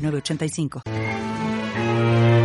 8985.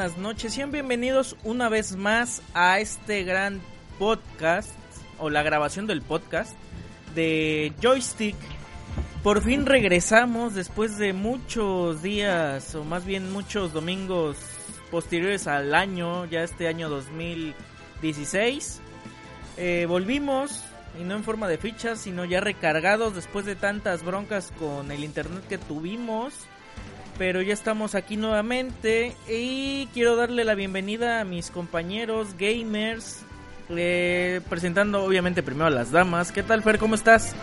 Buenas noches. Sean bienvenidos una vez más a este gran podcast o la grabación del podcast de Joystick. Por fin regresamos después de muchos días o más bien muchos domingos posteriores al año, ya este año 2016. Eh, volvimos y no en forma de fichas, sino ya recargados después de tantas broncas con el internet que tuvimos pero ya estamos aquí nuevamente y quiero darle la bienvenida a mis compañeros gamers, eh, presentando obviamente primero a las damas. ¿Qué tal Fer? ¿Cómo estás?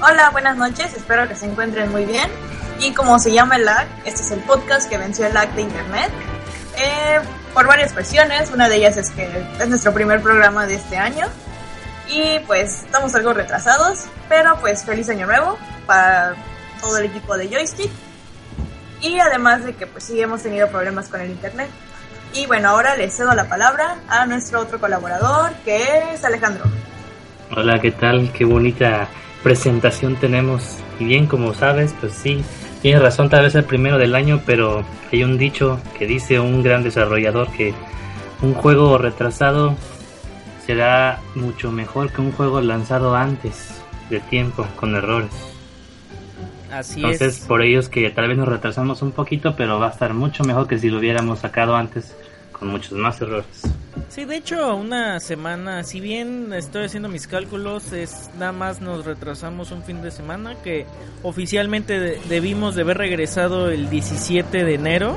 Hola, buenas noches, espero que se encuentren muy bien. Y como se llama el lag, este es el podcast que venció el lag de internet. Eh, por varias versiones, una de ellas es que es nuestro primer programa de este año. Y pues estamos algo retrasados, pero pues feliz año nuevo para todo el equipo de Joystick y además de que pues sí hemos tenido problemas con el internet. Y bueno, ahora le cedo la palabra a nuestro otro colaborador, que es Alejandro. Hola, ¿qué tal? Qué bonita presentación tenemos. Y bien, como sabes, pues sí, tienes razón, tal vez el primero del año, pero hay un dicho que dice un gran desarrollador que un juego retrasado será mucho mejor que un juego lanzado antes de tiempo, con errores. Así Entonces, es. por ello es que tal vez nos retrasamos un poquito, pero va a estar mucho mejor que si lo hubiéramos sacado antes con muchos más errores. Sí, de hecho, una semana, si bien estoy haciendo mis cálculos, es nada más nos retrasamos un fin de semana que oficialmente de- debimos de haber regresado el 17 de enero.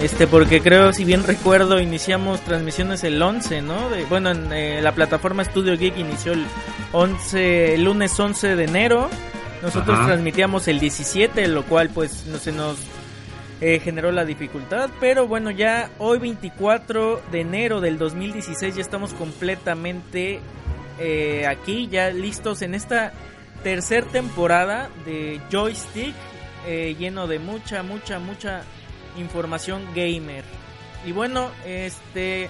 Este, porque creo, si bien recuerdo, iniciamos transmisiones el 11, ¿no? De, bueno, en eh, la plataforma Studio Geek inició el 11, el lunes 11 de enero. Nosotros Ajá. transmitíamos el 17, lo cual pues no se nos eh, generó la dificultad. Pero bueno, ya hoy 24 de enero del 2016 ya estamos completamente eh, aquí, ya listos en esta tercer temporada de Joystick, eh, lleno de mucha, mucha, mucha información gamer. Y bueno, este...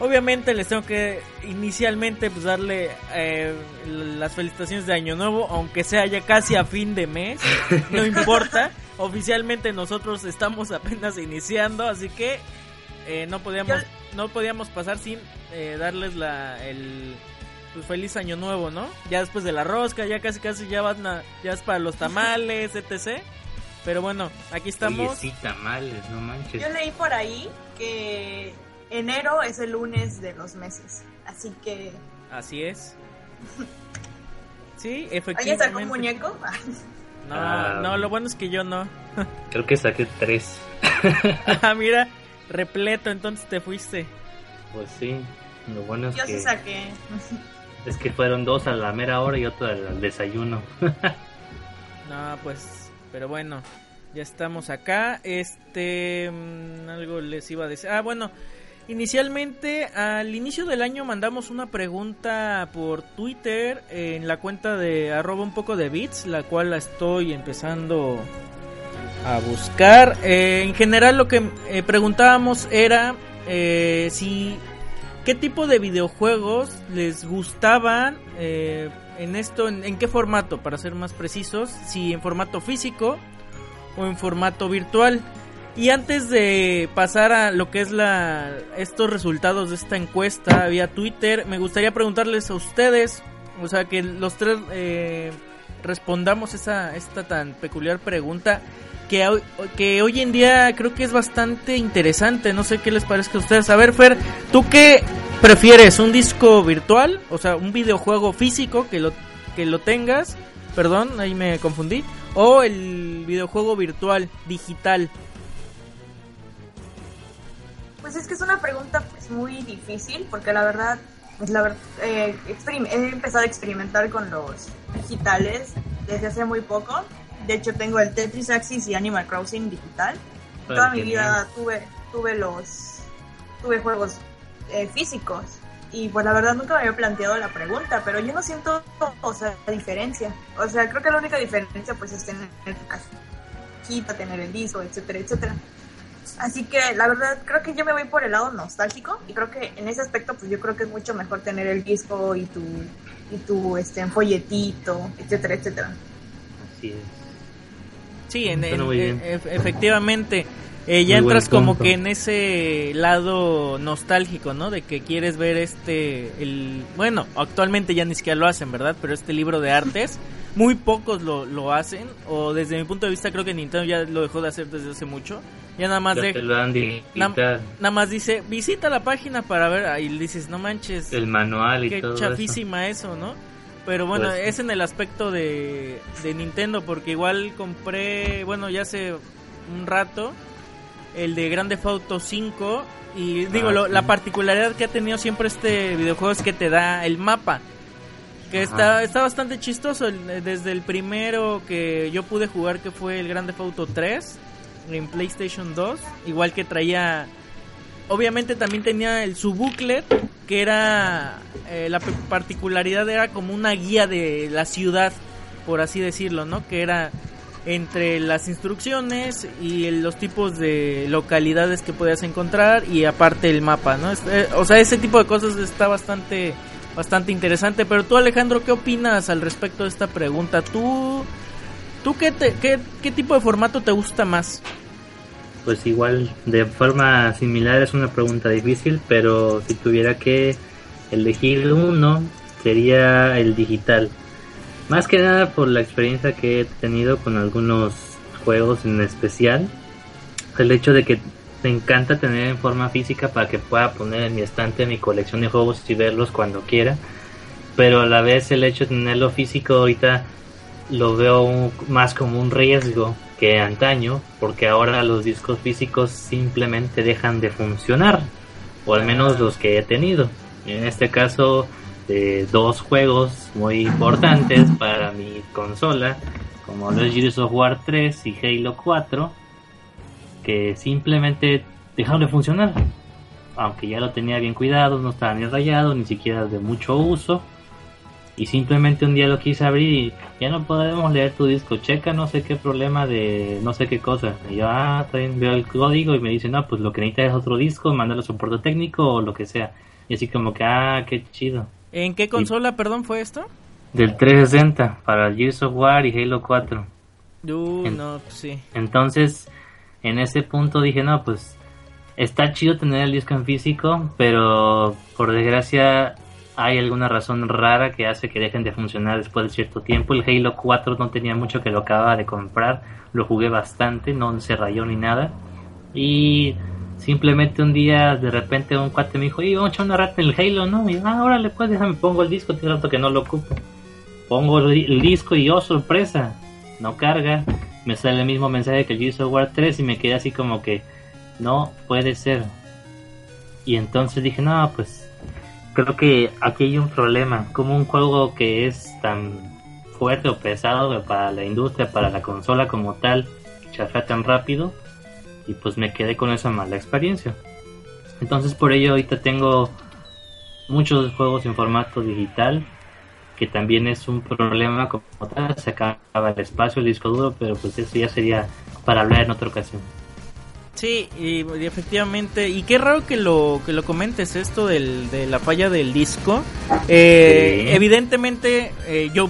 Obviamente les tengo que inicialmente pues darle eh, las felicitaciones de Año Nuevo, aunque sea ya casi a fin de mes, no importa. Oficialmente nosotros estamos apenas iniciando, así que eh, no podíamos no podíamos pasar sin eh, darles la el pues, feliz Año Nuevo, ¿no? Ya después de la rosca, ya casi casi ya van a, ya es para los tamales, etc. Pero bueno, aquí estamos. Oye, sí, tamales, no manches. Yo leí por ahí que enero es el lunes de los meses, así que... Así es. Sí, ¿Alguien efectivamente. sacó un muñeco? No, Ah. no, lo bueno es que yo no. Creo que saqué tres. Ah, mira, repleto, entonces te fuiste. Pues sí, lo bueno es Yo sí que, saqué. es que fueron dos a la mera hora y otro al al desayuno. No, pues, pero bueno, ya estamos acá. Este, mm, algo les iba a decir. Ah, bueno, inicialmente al inicio del año mandamos una pregunta por Twitter en la cuenta de arroba un poco de bits, la cual la estoy empezando a buscar. Eh, en general lo que eh, preguntábamos era eh, si qué tipo de videojuegos les gustaban en esto, en, qué formato, para ser más precisos, si en formato físico o en formato virtual. Y antes de pasar a lo que es la estos resultados de esta encuesta vía Twitter, me gustaría preguntarles a ustedes, o sea, que los tres respondamos esa esta tan peculiar pregunta que, que hoy en día creo que es bastante interesante. No sé qué les parezca a ustedes. A ver, Fer, ¿tú qué prefieres? ¿Un disco virtual? O sea, un videojuego físico que lo, que lo tengas. Perdón, ahí me confundí. ¿O el videojuego virtual, digital? Pues es que es una pregunta pues muy difícil porque la verdad, pues la verdad eh, he empezado a experimentar con los digitales desde hace muy poco de hecho, tengo el Tetris Axis y Animal Crossing digital. Toda mi vida tuve, tuve los tuve juegos eh, físicos y pues la verdad nunca me había planteado la pregunta, pero yo no siento, o sea, la diferencia. O sea, creo que la única diferencia pues es tener cajita, tener el disco, etcétera, etcétera. Así que la verdad creo que yo me voy por el lado nostálgico y creo que en ese aspecto pues yo creo que es mucho mejor tener el disco y tu y tu este folletito, etcétera, etcétera. Así es. Sí, en, efectivamente. Eh, ya entras como que en ese lado nostálgico, ¿no? De que quieres ver este, el, bueno, actualmente ya ni siquiera lo hacen, ¿verdad? Pero este libro de artes, muy pocos lo, lo hacen, o desde mi punto de vista creo que Nintendo ya lo dejó de hacer desde hace mucho. Ya nada más de, nada más dice, visita la página para ver, ahí dices, no manches. El manual y qué chafísima eso, ¿no? Pero bueno, pues es en el aspecto de, de Nintendo, porque igual compré, bueno, ya hace un rato, el de Grande Auto 5. Y digo, ah, la particularidad que ha tenido siempre este videojuego es que te da el mapa. Que está, está bastante chistoso. Desde el primero que yo pude jugar, que fue el Grande Auto 3, en PlayStation 2. Igual que traía obviamente también tenía el su booklet que era eh, la particularidad era como una guía de la ciudad por así decirlo no que era entre las instrucciones y los tipos de localidades que podías encontrar y aparte el mapa no eh, o sea ese tipo de cosas está bastante bastante interesante pero tú Alejandro qué opinas al respecto de esta pregunta tú tú qué qué, qué tipo de formato te gusta más pues igual de forma similar es una pregunta difícil, pero si tuviera que elegir uno sería el digital. Más que nada por la experiencia que he tenido con algunos juegos en especial. El hecho de que me encanta tener en forma física para que pueda poner en mi estante mi colección de juegos y verlos cuando quiera. Pero a la vez el hecho de tenerlo físico ahorita lo veo más como un riesgo que antaño, porque ahora los discos físicos simplemente dejan de funcionar, o al menos los que he tenido. En este caso, de dos juegos muy importantes para mi consola, como los Gears of War 3 y Halo 4, que simplemente dejaron de funcionar. Aunque ya lo tenía bien cuidado, no estaba ni rayado, ni siquiera de mucho uso y simplemente un día lo quise abrir y ya no podemos leer tu disco, checa no sé qué problema de no sé qué cosa. Y yo, ah, también veo el código y me dice, no, pues lo que necesitas es otro disco, mándalo a soporte técnico o lo que sea. Y así como que, ah, qué chido. ¿En qué consola, perdón, fue esto? Del 360, para Gears of War y Halo 4. Uh, no, pues sí. Entonces, en ese punto dije, no, pues está chido tener el disco en físico, pero por desgracia hay alguna razón rara que hace que dejen de funcionar después de cierto tiempo. El Halo 4 no tenía mucho que lo acababa de comprar, lo jugué bastante, no se rayó ni nada. Y simplemente un día de repente un cuate me dijo, y vamos a echar una rata en el Halo, ¿no? Y ah, órale, pues déjame pongo el disco, tiene rato que no lo ocupo. Pongo el, disco y oh sorpresa, no carga. Me sale el mismo mensaje que el Gears of War 3 y me quedé así como que no puede ser. Y entonces dije, no, pues creo que aquí hay un problema, como un juego que es tan fuerte o pesado para la industria, para la consola como tal, chafea tan rápido y pues me quedé con esa mala experiencia. Entonces por ello ahorita tengo muchos juegos en formato digital, que también es un problema como tal, se acaba el espacio, el disco duro, pero pues eso ya sería para hablar en otra ocasión. Sí, y, efectivamente, y qué raro que lo que lo comentes esto del, de la falla del disco. Eh, evidentemente, eh, yo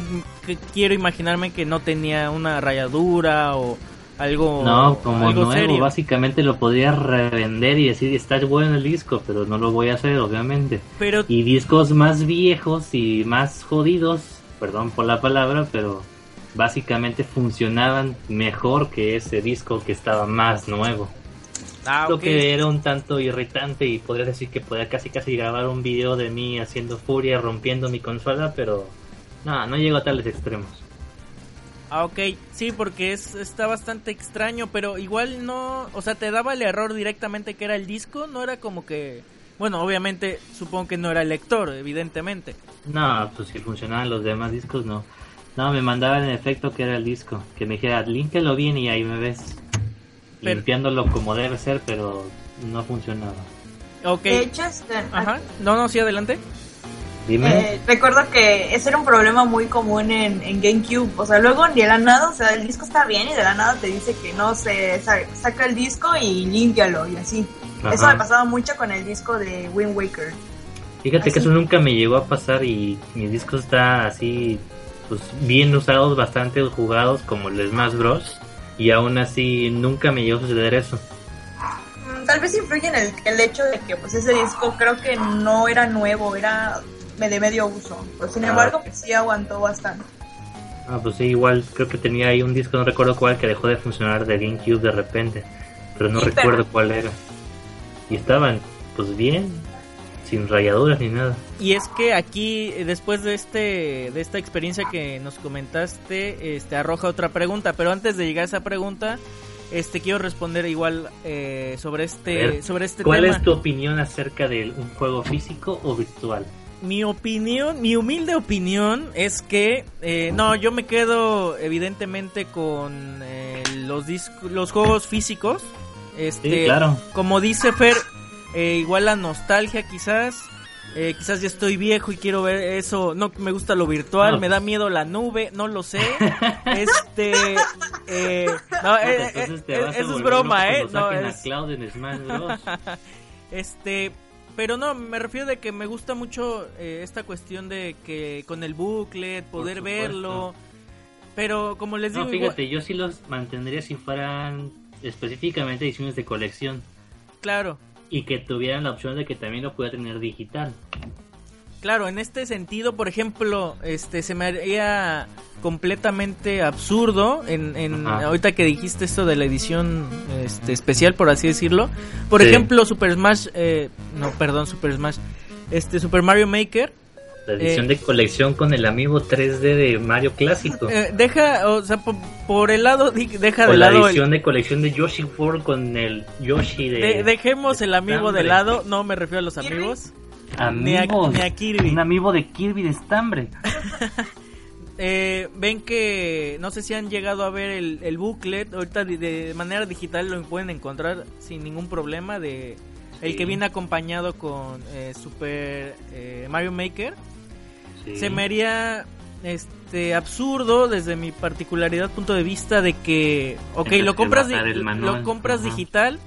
quiero imaginarme que no tenía una rayadura o algo no como nuevo básicamente lo podría revender y decir está bueno el disco pero no lo voy a hacer obviamente. Pero y discos más viejos y más jodidos perdón por la palabra pero básicamente funcionaban mejor que ese disco que estaba más nuevo. Ah, lo que era un tanto irritante y podría decir que podía casi casi grabar un video de mí haciendo furia rompiendo mi consola pero no no llegó a tales extremos Ah, ok, sí, porque es, está bastante extraño, pero igual no, o sea, te daba el error directamente que era el disco, no era como que, bueno, obviamente supongo que no era el lector, evidentemente. No, pues si funcionaban los demás discos, no. No, me mandaba en efecto que era el disco, que me dijera, límpialo bien y ahí me ves. Limpiándolo como debe ser, pero no funcionaba. Ok. Este, Ajá. No, no, sí, adelante. Eh, recuerdo que ese era un problema muy común en, en, GameCube. O sea, luego de la nada, o sea, el disco está bien y de la nada te dice que no se saca el disco y límpialo y así. Eso me pasaba mucho con el disco de Wind Waker. Fíjate que eso nunca me llegó a pasar y mi disco está así, pues bien usados, bastante jugados como el Smash Bros. Y aún así nunca me llegó a suceder eso mm, tal vez influye en el, el, hecho de que pues ese disco creo que no era nuevo, era de medio uso. Pero sin ah. embargo, pues sí aguantó bastante. Ah, pues sí, igual creo que tenía ahí un disco, no recuerdo cuál, que dejó de funcionar de GameCube de repente. Pero no recuerdo cuál era. Y estaban, pues bien, sin rayaduras ni nada. Y es que aquí, después de este de esta experiencia que nos comentaste, este arroja otra pregunta. Pero antes de llegar a esa pregunta, este quiero responder igual eh, sobre este sobre este ¿Cuál es tu opinión acerca de un juego físico o virtual? Mi opinión, mi humilde opinión es que eh, no, yo me quedo evidentemente con eh, los los juegos físicos. Este, claro. Como dice Fer, eh, igual la nostalgia quizás. quizás ya estoy viejo y quiero ver eso. No me gusta lo virtual, me da miedo la nube, no lo sé. este, no, eso es broma, eh. No, es... este, pero no, me refiero de que me gusta mucho eh, esta cuestión de que con el booklet, poder verlo. Pero como les digo... No, fíjate, yo sí los mantendría si fueran específicamente ediciones de colección. Claro. Y que tuvieran la opción de que también lo pueda tener digital. Claro, en este sentido, por ejemplo, este se me haría completamente absurdo en, ahorita que dijiste esto de la edición este, especial, por así decirlo. Por ejemplo, Super Smash, eh, no, perdón, Super Smash, este Super Mario Maker. La edición de colección con el amigo 3D de Mario clásico. Eh, deja, o sea, por, el lado, deja de lado. La edición de colección de Yoshi World con el Yoshi de. dejemos el amigo de lado, no me refiero a los amigos. Amigos, ni a, Kirby. Un amigo de Kirby de estambre. eh, ven que no sé si han llegado a ver el, el booklet. Ahorita de, manera digital lo pueden encontrar sin ningún problema. De el que viene acompañado con eh, Super eh, Mario Maker. Se me haría este absurdo desde mi particularidad punto de vista de que ok lo compras lo compras digital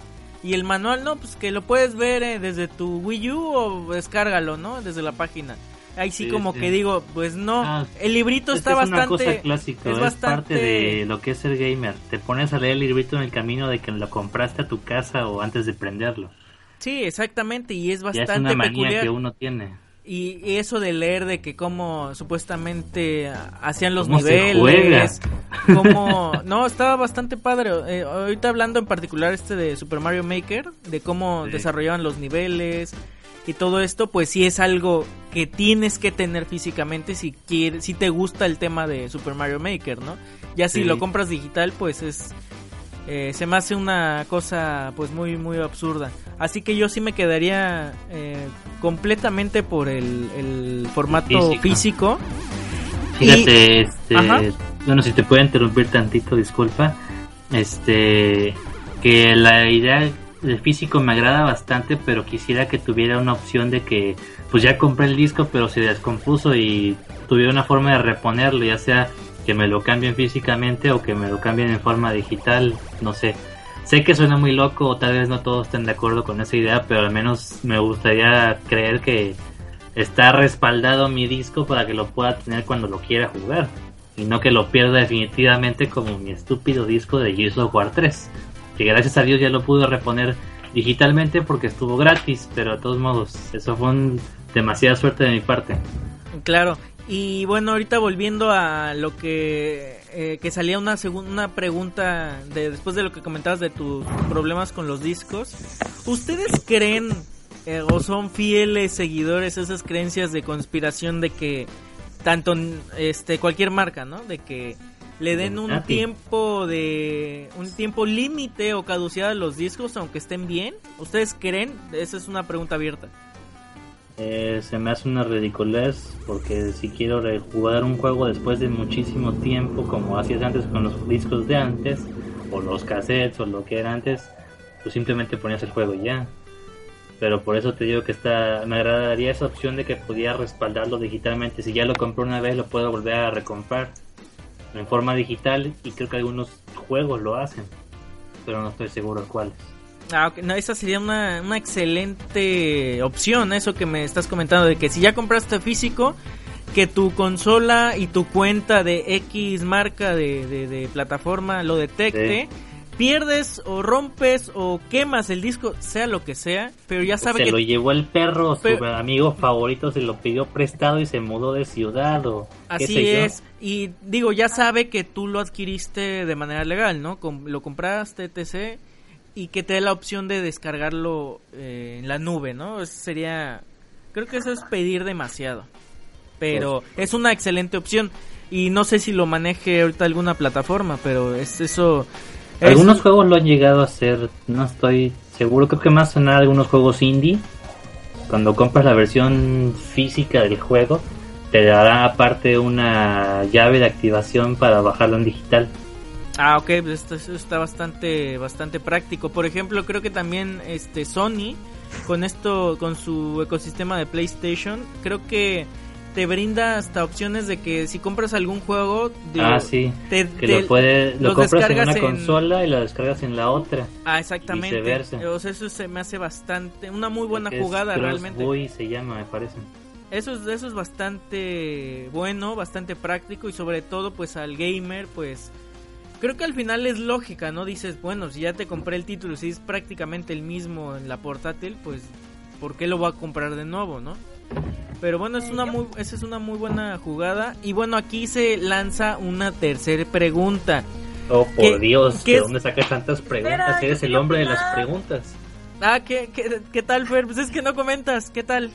y el manual, no, pues que lo puedes ver eh, desde tu Wii U o descárgalo, ¿no? Desde la página. Ahí sí, como que digo, pues no, ah, el librito está es bastante... Una cosa clásica, es, parte de lo que es ser gamer. Te pones a leer el librito en el camino de que lo compraste a tu casa o antes de prenderlo. Sí, exactamente, y es bastante ya es una manía que uno tiene. Y, eso de leer de que cómo supuestamente hacían los niveles, cómo no estaba bastante padre. Eh, ahorita hablando en particular este de Super Mario Maker, de cómo desarrollaban los niveles y todo esto, pues sí es algo que tienes que tener físicamente si quieres, si te gusta el tema de Super Mario Maker, ¿no? Ya si lo compras digital, pues es eh, se me hace una cosa pues muy muy absurda. Así que yo sí me quedaría eh, completamente por el, formato físico. Fíjate, este, bueno, si te puedo interrumpir tantito, disculpa. Este, que la idea de físico me agrada bastante, pero quisiera que tuviera una opción de que, pues ya compré el disco, pero se descompuso y tuviera una forma de reponerlo, ya sea que me lo cambien físicamente o que me lo cambien en forma digital, no sé. Sé que suena muy loco o tal vez no todos estén de acuerdo con esa idea, pero al menos me gustaría creer que está respaldado mi disco para que lo pueda tener cuando lo quiera jugar y no que lo pierda definitivamente como mi estúpido disco de Gears of War 3, que gracias a Dios ya lo pude reponer digitalmente porque estuvo gratis, pero de todos modos, eso fue un, demasiada suerte de mi parte. Claro, y bueno, ahorita volviendo a lo que, eh, que salía una, una pregunta de, después de lo que comentabas de tus problemas con los discos. ¿Ustedes creen eh, o son fieles seguidores a esas creencias de conspiración de que tanto este cualquier marca, ¿no? De que le den un tiempo de un tiempo límite o caducidad a los discos aunque estén bien. ¿Ustedes creen? Esa es una pregunta abierta. Eh, se me hace una ridiculez porque si quiero rejugar un juego después de muchísimo tiempo como hacías antes con los discos de antes o los cassettes o lo que era antes pues simplemente ponías el juego ya. Pero por eso te digo que está me agradaría esa opción de que pudiera respaldarlo digitalmente. Si ya lo compré una vez lo puedo volver a recomprar en forma digital y creo que algunos juegos lo hacen pero no estoy seguro cuáles Ah, no, esa sería una, una excelente opción, eso que me estás comentando, de que si ya compraste físico, que tu consola y tu cuenta de X marca de, de, plataforma lo detecte. Pierdes o rompes o quemas el disco, sea lo que sea, pero ya sabe se que... lo llevó el perro, su amigo favorito se lo pidió prestado y se mudó de ciudad o... Así es, y digo, ya sabe que tú lo adquiriste de manera legal, ¿no? lo compraste, etc y que te dé la opción de descargarlo eh, en la nube, ¿no? sería, creo que eso es pedir demasiado, pero es una excelente opción y no sé si lo maneje ahorita alguna plataforma, pero es eso. Algunos juegos lo han llegado a hacer, no estoy seguro, creo que más nada algunos juegos indie. Cuando compras la versión física del juego, te dará aparte una llave de activación para bajarlo en digital. Ah, ok, pues esto, está bastante, bastante práctico. Por ejemplo, creo que también este Sony con esto, con su ecosistema de PlayStation, creo que te brinda hasta opciones de que si compras algún juego, ah, sí, te, que lo, puede, lo compras en una consola y lo descargas en la otra. Ah, exactamente. O sea, eso se me hace bastante, una muy buena jugada realmente. se llama, me parece. Eso es, eso es bastante bueno, bastante práctico y sobre todo pues al gamer pues creo que al final es lógica, ¿no? Dices, bueno, si ya te compré el título, si es prácticamente el mismo en la portátil, pues ¿por qué lo voy a comprar de nuevo, no? Pero bueno, es una muy, esa es una muy buena jugada. Y bueno, aquí se lanza una tercera pregunta. Oh, por Dios, ¿de dónde sacas tantas preguntas? Eres el hombre de las preguntas. Ah, ¿qué, qué, tal, Fer? Pues es que no comentas, ¿qué tal?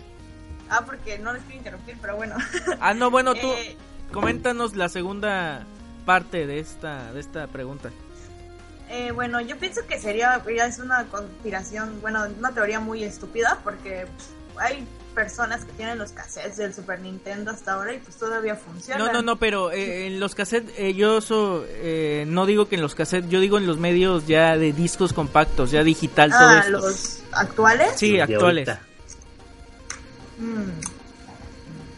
Ah, porque no les quiero interrumpir, pero bueno. Ah, no, bueno, tú eh, coméntanos la segunda parte de esta, de esta pregunta? Eh, bueno, yo pienso que sería, ya es una conspiración, bueno, una teoría muy estúpida porque hay personas que tienen los cassettes del Super Nintendo hasta ahora y pues todavía funcionan. No, no, no, pero eh, en los cassettes, eh, yo no digo que en los cassettes, yo digo en los medios ya de discos compactos, ya digital, ah, todo esto. ¿los actuales? Sí, actuales. Mm.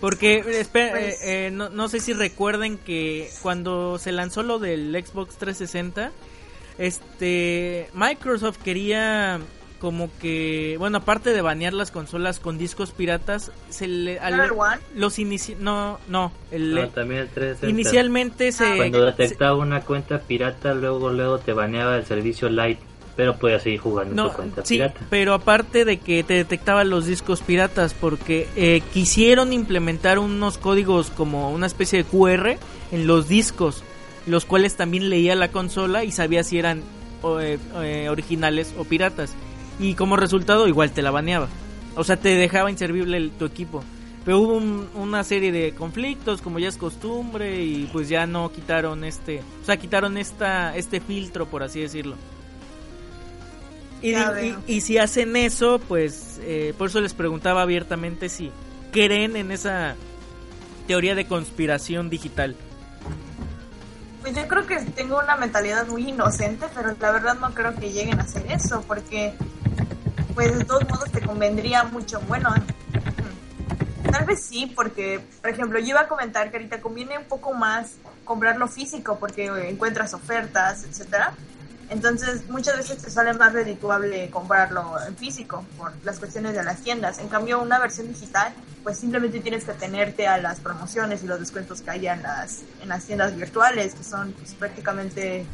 Porque, espera, pues eh, eh, no, no, sé si recuerden que cuando se lanzó lo del Xbox 360, este, Microsoft quería como que, bueno, aparte de banear las consolas con discos piratas, se le los inici no, no, el, también el 360. inicialmente se cuando detectaba una cuenta pirata, luego luego te baneaba el servicio Lite pero podía seguir jugando no, en cuenta sí, pirata. Pero aparte de que te detectaban los discos piratas, porque eh, quisieron implementar unos códigos como una especie de QR en los discos, los cuales también leía la consola y sabía si eran eh, eh, originales o piratas. Y como resultado, igual te la baneaba. O sea, te dejaba inservible tu equipo. Pero hubo una serie de conflictos, como ya es costumbre, y pues ya no quitaron este, o sea, quitaron esta, este filtro, por así decirlo. Y, si hacen eso, pues eh, por eso les preguntaba abiertamente si creen en esa teoría de conspiración digital. Pues yo creo que tengo una mentalidad muy inocente, pero la verdad no creo que lleguen a hacer eso, porque pues de todos modos te convendría mucho. Bueno, tal vez sí, porque por ejemplo yo iba a comentar que ahorita conviene un poco más comprarlo físico porque encuentras ofertas, etcétera. Entonces, muchas veces te sale más redituable comprarlo en físico por las cuestiones de las tiendas. En cambio, una versión digital, pues simplemente tienes que tenerte a las promociones y los descuentos que hay en las, en las tiendas virtuales, que son pues, prácticamente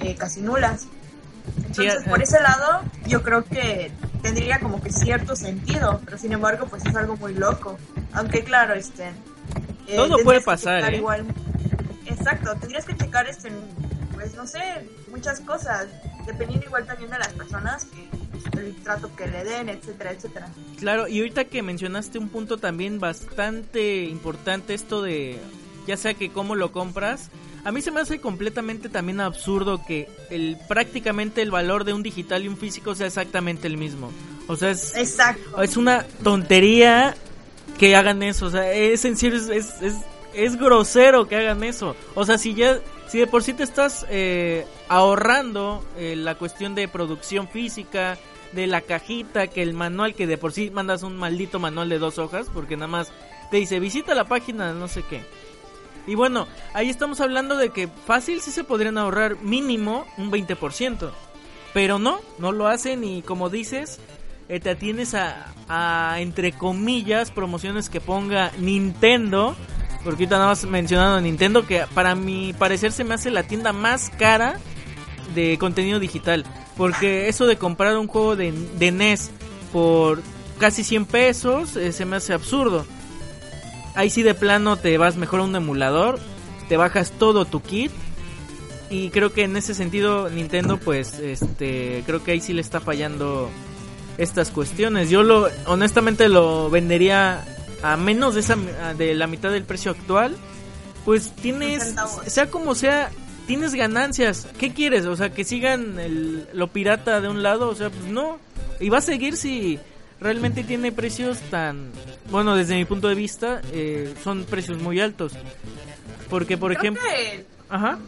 eh, casi nulas. Entonces, por ese lado, yo creo que tendría como que cierto sentido, pero sin embargo, pues es algo muy loco. Aunque claro, este... Eh, Todo puede pasar, ¿eh? Igual, exacto, tendrías que checar este pues no sé, muchas cosas, dependiendo igual también de las personas, que, el trato que le den, etcétera, etcétera. Claro, y ahorita que mencionaste un punto también bastante importante, esto de, ya sea que cómo lo compras, a mí se me hace completamente también absurdo que el prácticamente el valor de un digital y un físico sea exactamente el mismo. O sea, es, Exacto. es una tontería que hagan eso. O sea, es en serio, es, es, es grosero que hagan eso. O sea, si ya si de por sí te estás eh, ahorrando eh, la cuestión de producción física, de la cajita, que el manual, que de por sí mandas un maldito manual de dos hojas, porque nada más te dice visita la página no sé qué. Y bueno, ahí estamos hablando de que fácil sí se podrían ahorrar mínimo un 20%. Pero no, no lo hacen y como dices, eh, te atienes a, a, entre comillas, promociones que ponga Nintendo porque ahorita nada más mencionando Nintendo, que para mi parecer se me hace la tienda más cara de contenido digital. Porque eso de comprar un juego de, de NES por casi 100 pesos eh, se me hace absurdo. Ahí sí de plano te vas mejor a un emulador, te bajas todo tu kit. Y creo que en ese sentido Nintendo pues este creo que ahí sí le está fallando estas cuestiones. Yo lo honestamente lo vendería a menos de esa de la mitad del precio actual, pues tienes sea como sea, tienes ganancias. ¿Qué quieres? O sea, que sigan el, lo pirata de un lado, o sea, pues no. Y va a seguir si realmente tiene precios tan bueno, desde mi punto de vista, eh, son precios muy altos. Porque por ejemplo, ajá.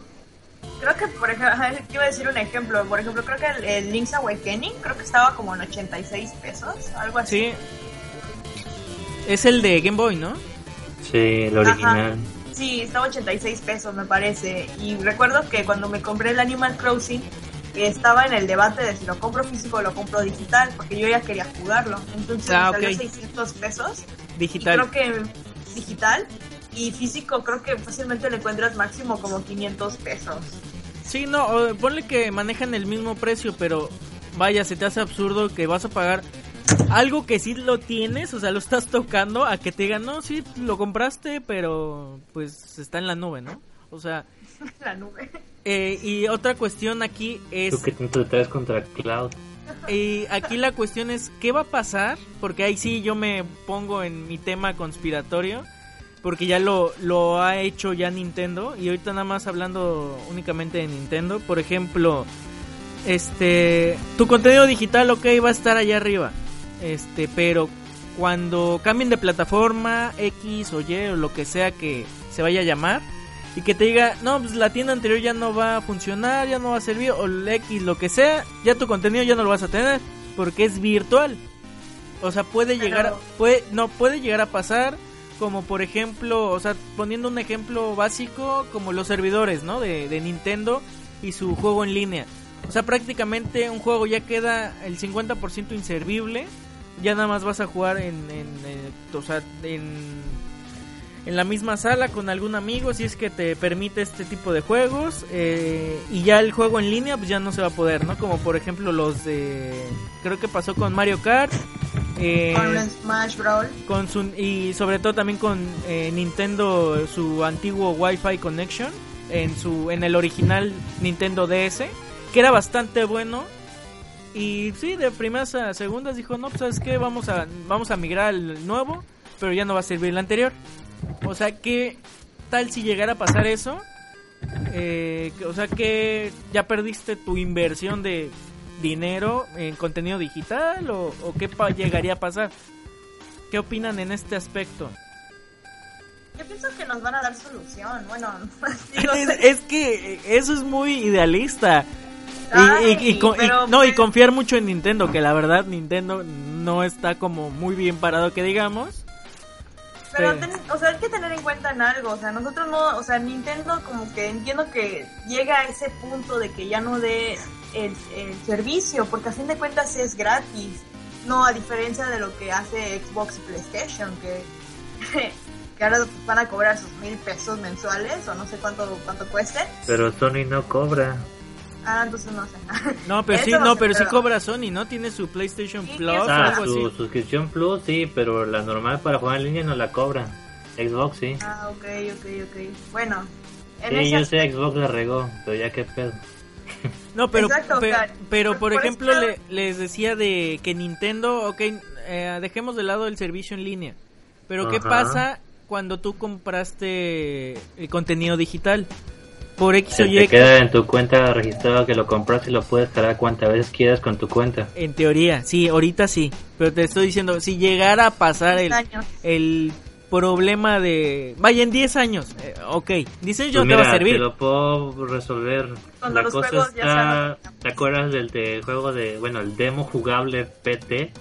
Creo que, por ejemplo, quiero decir un ejemplo. Por ejemplo, creo que el, Link's Awakening, creo que estaba como en 86 pesos, algo así. Sí, es el de Game Boy, ¿no? Sí, el original. Sí, estaba 86 pesos, me parece. Y recuerdo que cuando me compré el Animal Crossing, estaba en el debate de si lo compro físico o lo compro digital, porque yo ya quería jugarlo. Entonces ah, me salió 600 pesos. Digital. Y creo que digital y físico creo que fácilmente lo encuentras máximo como 500 pesos. Sí, no, ponle que manejan el mismo precio, pero vaya, se te hace absurdo que vas a pagar algo que sí lo tienes, o sea, lo estás tocando, a que te digan, no, sí, lo compraste, pero pues está en la nube, ¿no? O sea... la nube. Eh, y otra cuestión aquí es... Tú que te traes contra Cloud. Y aquí la cuestión es, ¿qué va a pasar? Porque ahí sí yo me pongo en mi tema conspiratorio, porque ya lo, lo ha hecho ya Nintendo, y ahorita nada más hablando únicamente de Nintendo, por ejemplo, este, tu contenido digital, ok, va a estar allá arriba este, pero cuando cambien de plataforma X o Y o lo que sea que se vaya a llamar y que te diga, no, pues la tienda anterior ya no va a funcionar, ya no va a servir o el X lo que sea, ya tu contenido ya no lo vas a tener porque es virtual. O sea, puede llegar, puede, no puede llegar a pasar como por ejemplo, o sea, poniendo un ejemplo básico como los servidores, ¿no? De, de Nintendo y su juego en línea. O sea, prácticamente un juego ya queda el 50% inservible ya nada más vas a jugar en, en, o sea, en, en, la misma sala con algún amigo si es que te permite este tipo de juegos eh, y ya el juego en línea pues ya no se va a poder, ¿no? Como por ejemplo los de creo que pasó con Mario Kart eh, con Smash Brawl con su, y sobre todo también con eh, Nintendo su antiguo Wi-Fi connection en su en el original Nintendo DS que era bastante bueno y sí, de primeras a segundas dijo, no, pues sabes qué, vamos a, vamos a migrar al nuevo, pero ya no va a servir el anterior. O sea, ¿qué tal si llegara a pasar eso? Eh, o sea, que ya perdiste tu inversión de dinero en contenido digital o, qué llegaría a pasar? ¿Qué opinan en este aspecto? Yo pienso que nos van a dar solución. Bueno, es, que eso es muy idealista y, no, y confiar mucho en Nintendo, que la verdad Nintendo no está como muy bien parado que digamos. Pero, o sea, hay que tener en cuenta en algo, o sea, nosotros no, o sea, Nintendo como que entiendo que llega a ese punto de que ya no dé el, servicio, porque a fin de cuentas es gratis, no a diferencia de lo que hace Xbox y PlayStation, que, que ahora van a cobrar sus mil pesos mensuales o no sé cuánto, cuánto cueste. Pero Sony no cobra. Ah, entonces no sé. No, pero sí, no, pero sí cobra Sony, ¿no? Tiene su PlayStation Plus ah, su suscripción Plus sí, pero la normal para jugar en línea no la cobra. Xbox sí. Ah, ok, ok, ok. Bueno. sí, yo sé Xbox la regó, pero ya qué pedo. No, pero, pero, por, ejemplo, les decía de que Nintendo, ok, eh, dejemos de lado el servicio en línea. Pero ¿qué pasa cuando tú compraste el contenido digital? Por X Se Te queda en tu cuenta registrado que lo compras y lo puedes cargar cuantas veces quieras con tu cuenta. En teoría, sí, ahorita sí. Pero te estoy diciendo, si llegara a pasar el, el problema de... Vaya, en 10 años, eh, ok, dice yo pues te va a servir. Te lo puedo resolver. La cosa está... ¿Te acuerdas del, del, juego de... Bueno, el demo jugable PT?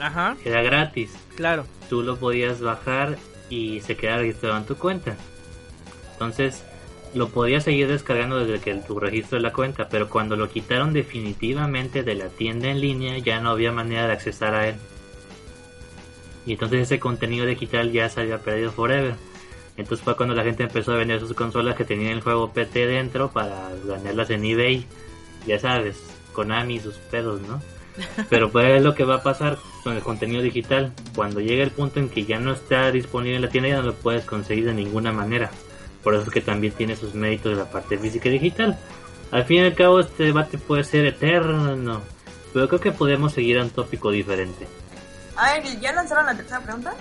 Ajá. Era gratis. Claro. Tú lo podías bajar y se quedaba registrado en tu cuenta. Entonces lo podías seguir descargando desde que tu registro de la cuenta, pero cuando lo quitaron definitivamente de la tienda en línea ya no había manera de accesar a él. Y entonces ese contenido digital ya se había perdido forever. Entonces fue cuando la gente empezó a vender sus consolas que tenían el juego PT dentro para ganarlas en eBay. Ya sabes, Konami y sus pedos, ¿no? Pero pues lo que va a pasar con el contenido digital. Cuando llegue el punto en que ya no está disponible en la tienda ya no lo puedes conseguir de ninguna manera. Por eso es que también tiene sus méritos de la parte física y digital. Al fin y al cabo este debate puede ser eterno, pero creo que podemos seguir a un tópico diferente. A ver, ¿ya lanzaron la tercera pregunta?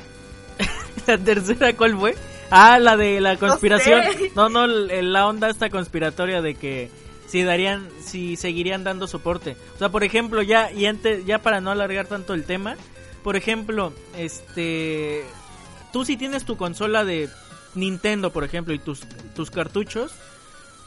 ¿La tercera cuál fue? Ah, la de la conspiración. No, no, la onda esta conspiratoria de que si darían, si seguirían dando soporte. O sea, por ejemplo, ya y antes, ya para no alargar tanto el tema, por ejemplo, este, tú si tienes tu consola de Nintendo, por ejemplo, y tus, tus cartuchos,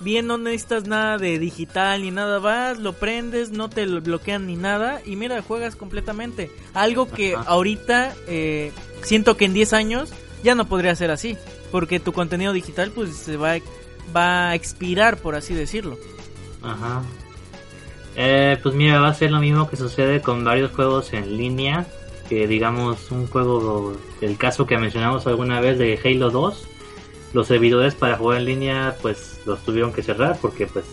bien no necesitas nada de digital ni nada, vas, lo prendes, no te lo bloquean ni nada y mira, juegas completamente. Algo que ahorita eh, siento que en 10 años ya no podría ser así, porque tu contenido digital pues se va, va a expirar, por así decirlo. Ajá. Eh, pues mira, va a ser lo mismo que sucede con varios juegos en línea, que digamos un juego, el caso que mencionamos alguna vez de Halo 2, los servidores para jugar en línea pues los tuvieron que cerrar porque pues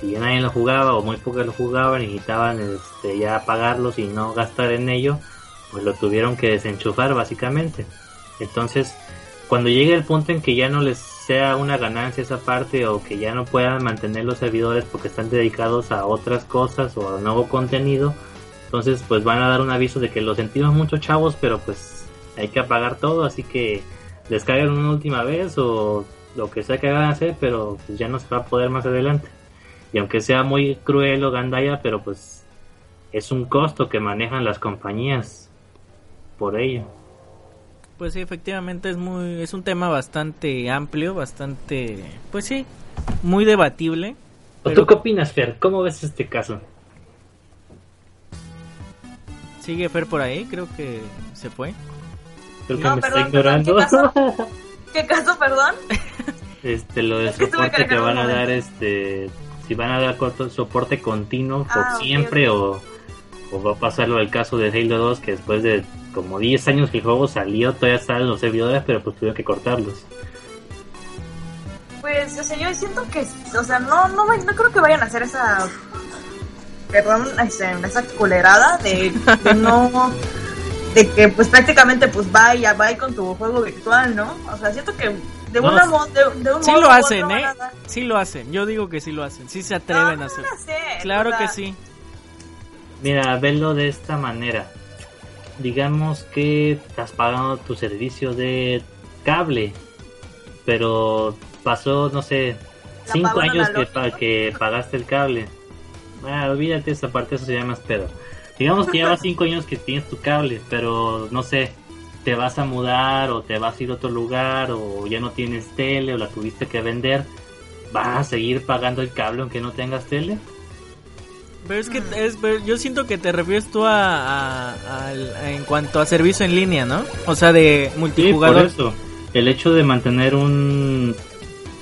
si nadie lo jugaba o muy pocos lo jugaban necesitaban este, ya apagarlos y no gastar en ello pues lo tuvieron que desenchufar básicamente. Entonces cuando llegue el punto en que ya no les sea una ganancia esa parte o que ya no puedan mantener los servidores porque están dedicados a otras cosas o a nuevo contenido entonces pues van a dar un aviso de que lo sentimos mucho chavos pero pues hay que apagar todo así que descarguen una última vez o lo que sea que van a hacer, pero pues ya no se va a poder más adelante. Y aunque sea muy cruel o gandaya, pero pues es un costo que manejan las compañías por ello. Pues sí, efectivamente es muy es un tema bastante amplio, bastante pues sí, muy debatible. ¿Tú qué opinas, Fer? ¿Cómo ves este caso? Sigue Fer por ahí, creo que se fue. Creo que me está ignorando. ¿qué, caso? perdón? Este, lo de soporte que, van a dar, este, si van a dar soporte continuo por ah, siempre o, o va a pasar lo del caso de Halo 2 que después de como 10 años que el juego salió todavía están los servidores pero pues tuvieron que cortarlos. Pues, o sea, yo siento que, o sea, no, no, no creo que vayan a hacer esa, perdón, este, esa culerada de, de no de que pues prácticamente pues va y va con tu juego virtual, ¿no? O sea, siento que de, una de, de un sí lo hacen, ¿eh? Sí lo hacen, yo digo que sí lo hacen, sí se atreven a hacer. claro que sí. Mira, verlo de esta manera. Digamos que estás pagando tu servicio de cable, pero pasó, no sé, cinco años que, que pagaste el cable. Ah, olvídate esa parte, eso se llama pedo Digamos que llevas cinco años que tienes tu cable, pero no sé, te vas a mudar o te vas a ir a otro lugar o ya no tienes tele o la tuviste que vender, ¿vas a seguir pagando el cable aunque no tengas tele? Pero es que es, yo siento que te refieres tú a, en cuanto a servicio en línea, ¿no? O sea, de multijugador. Sí, por eso. El hecho de mantener un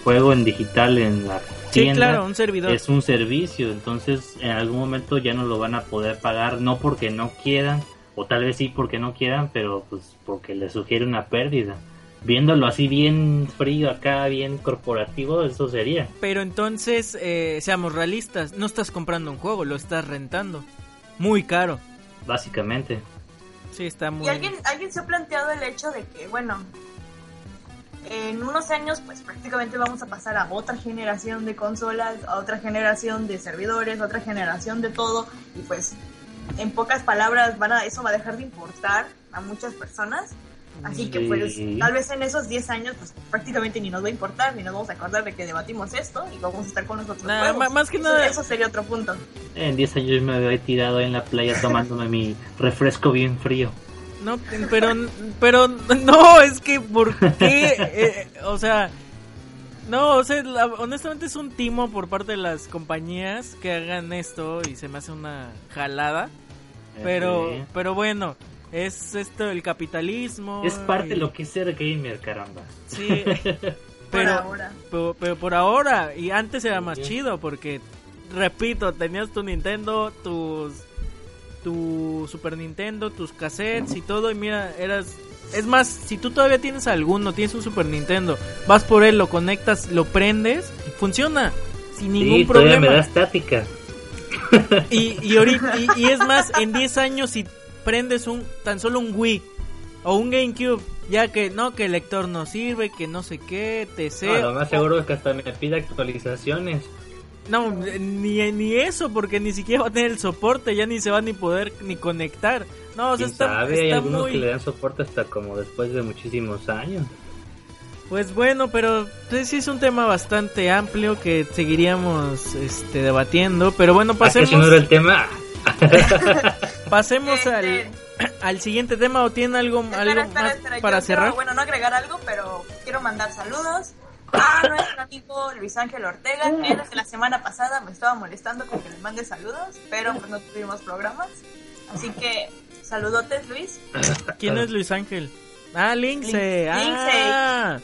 juego en digital en la tienda claro, un servidor. es un servicio, entonces en algún momento ya no lo van a poder pagar, no porque no quieran, o tal vez sí porque no quieran, pero pues porque les sugiere una pérdida viéndolo así bien frío acá, bien corporativo, eso sería. Pero entonces, eh, seamos realistas, no estás comprando un juego, lo estás rentando. Muy caro. Básicamente. Sí, está muy... ¿Y alguien, alguien se ha planteado el hecho de que, bueno, en unos años pues prácticamente vamos a pasar a otra generación de consolas, a otra generación de servidores, a otra generación de todo y pues en pocas palabras van a, eso va a dejar de importar a muchas personas Así que pues tal vez en esos 10 años pues prácticamente ni nos va a importar, ni nos vamos a acordar de que debatimos esto y vamos a estar con nosotros. Más que nada eso sería otro punto. En 10 años me había tirado en la playa tomándome mi refresco bien frío. No, pero pero no, es que ¿por qué? Eh, o sea, no, o sea, honestamente es un timo por parte de las compañías que hagan esto y se me hace una jalada. Pero, pero bueno, es esto el capitalismo. Es parte de lo que es ser gamer, caramba. Sí. pero, por ahora. Pero, por ahora. Y antes era más chido porque, repito, tenías tu Nintendo, tus tu Super Nintendo, tus cassettes y todo. Y mira, eras. Es más, si tú todavía tienes alguno, tienes un Super Nintendo, vas por él, lo conectas, lo prendes y funciona. Sin ningún problema. me da estática. Y, y, ahorita, y, y es más, en 10 años, si prendes un tan solo un Wii o un GameCube, ya que no, que el lector no sirve, que no sé qué, TC. No, lo más seguro es que hasta me pida actualizaciones. No, ni, ni eso, porque ni siquiera va a tener el soporte, ya ni se va a ni poder ni conectar. No, o sea, está, sabe? Hay algunos que le dan soporte hasta como después de muchísimos años. Pues bueno, pero pues, sí es un tema bastante amplio que seguiríamos este, debatiendo, pero bueno, pasemos... ¿Ah, no era el tema? Pasemos al, al siguiente tema o tiene algo, algo más para cerrar. bueno, no agregar algo, pero quiero mandar saludos a nuestro amigo Luis Ángel Ortega. Él desde la semana pasada me estaba molestando con que le mande saludos, pero pues no tuvimos programas. Así que saludotes, Luis. ¿Quién es Luis Ángel? Ah, Lince. Ah.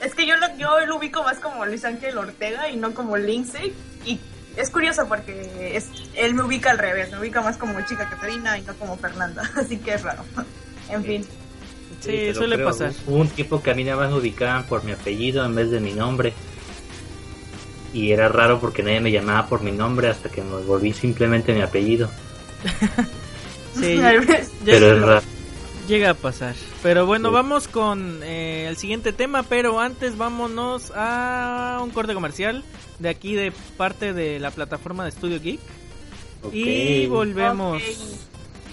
Es que yo lo, yo lo ubico más como Luis Ángel Ortega y no como Lindsay. Y es curioso porque es, él me ubica al revés, me ubica más como chica Catarina y no como Fernanda, así que es raro. en fin. Sí, suele pasar. Hubo un tiempo que a mí nada más me ubicaban por mi apellido en vez de mi nombre. Y era raro porque nadie me llamaba por mi nombre hasta que me volví simplemente mi apellido. sí, pero es raro. Llega a pasar. Pero bueno, vamos con eh, el siguiente tema, pero antes vámonos a un corte comercial de aquí de parte de la plataforma de Studio Geek. Y volvemos.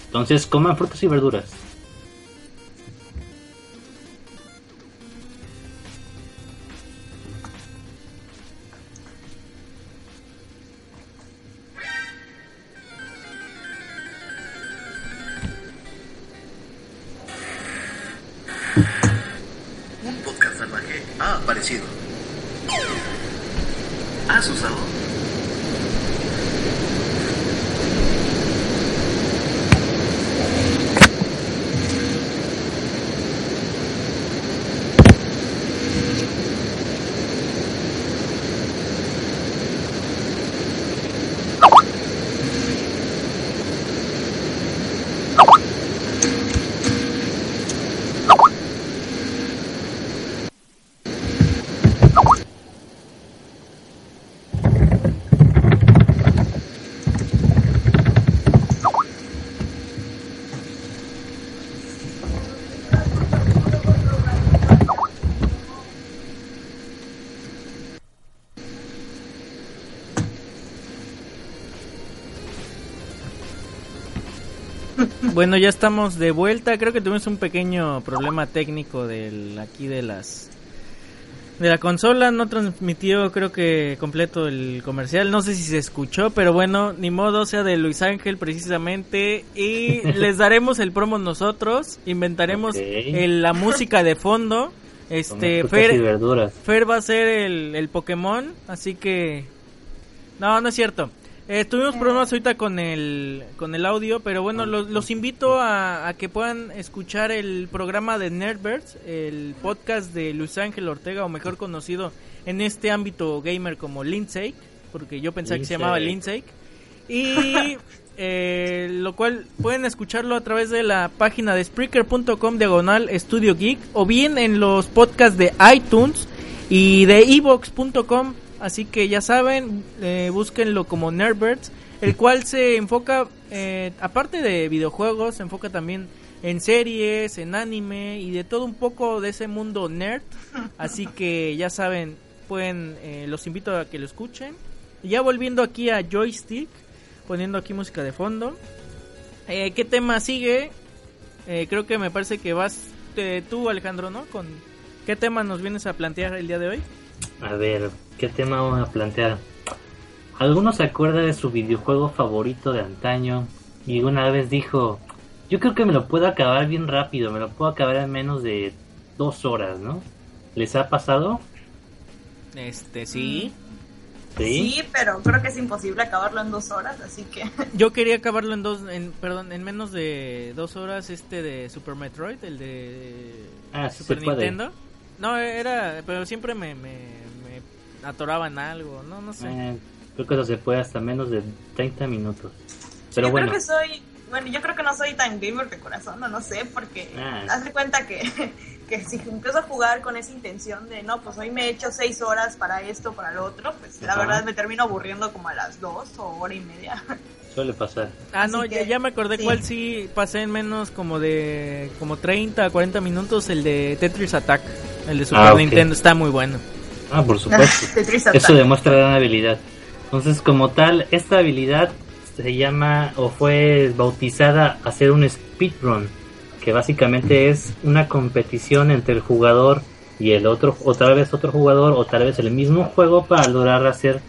Entonces, coman frutas y verduras. Salvaje ha aparecido. ¿Has usado? Bueno, ya estamos de vuelta. Creo que tuvimos un pequeño problema técnico del aquí de las de la consola. No transmitió, creo que completo el comercial. No sé si se escuchó, pero bueno, ni modo, sea de Luis Ángel precisamente. Y les daremos el promo nosotros. Inventaremos la música de fondo. Este, Fer, Fer va a ser el, el Pokémon, así que... No, no es cierto. Eh, tuvimos problemas ahorita con el, con el audio, pero bueno, los, los invito a, a que puedan escuchar el programa de Nerdbirds, el podcast de Luis Ángel Ortega, o mejor conocido en este ámbito gamer como Lindsay, porque yo pensaba que se llamaba Lindsay. Y eh, lo cual pueden escucharlo a través de la página de Spreaker.com diagonal Studio Geek, o bien en los podcasts de iTunes y de Evox.com Así que ya saben, eh, búsquenlo como Nerdbirds, el cual se enfoca, eh, aparte de videojuegos, se enfoca también en series, en anime y de todo un poco de ese mundo nerd. Así que ya saben, pueden, eh, los invito a que lo escuchen. Y ya volviendo aquí a Joystick, poniendo aquí música de fondo. Eh, ¿Qué tema sigue? Eh, creo que me parece que vas eh, tú, Alejandro, ¿no? Con ¿Qué tema nos vienes a plantear el día de hoy? A ver, ¿qué tema vamos a plantear? ¿Alguno se acuerda de su videojuego favorito de antaño? Y una vez dijo, yo creo que me lo puedo acabar bien rápido, me lo puedo acabar en menos de dos horas, ¿no? ¿Les ha pasado? Este, sí. Sí, pero creo que es imposible acabarlo en dos horas, así que... Yo quería acabarlo en dos, en, perdón, en menos de dos horas este de Super Metroid, el de Ah, sí Super. Nintendo. No, era, pero siempre me, me, me atoraba en algo, no, no sé. Eh, creo que eso se puede hasta menos de 30 minutos. Pero yo bueno, creo que soy... Bueno, yo creo que no soy tan gamer de corazón, no, no sé, porque Ah. haz de cuenta que, que si empiezo a jugar con esa intención de, no, pues hoy me he hecho seis horas para esto, para lo otro, pues la verdad me termino aburriendo como a las dos o hora y media. suele pasar. Ah, Así no, que, ya, ya me acordé sí. cuál sí pasé en menos como de como 30 40 minutos el de Tetris Attack, el de Super Ah. Nintendo, está muy bueno. Ah, por supuesto. Eso demuestra gran habilidad. Entonces, como tal, esta habilidad se llama o fue bautizada a ser un speedrun, que básicamente es una competición entre el jugador y el otro, o tal vez otro jugador, o tal vez el mismo juego para lograr hacer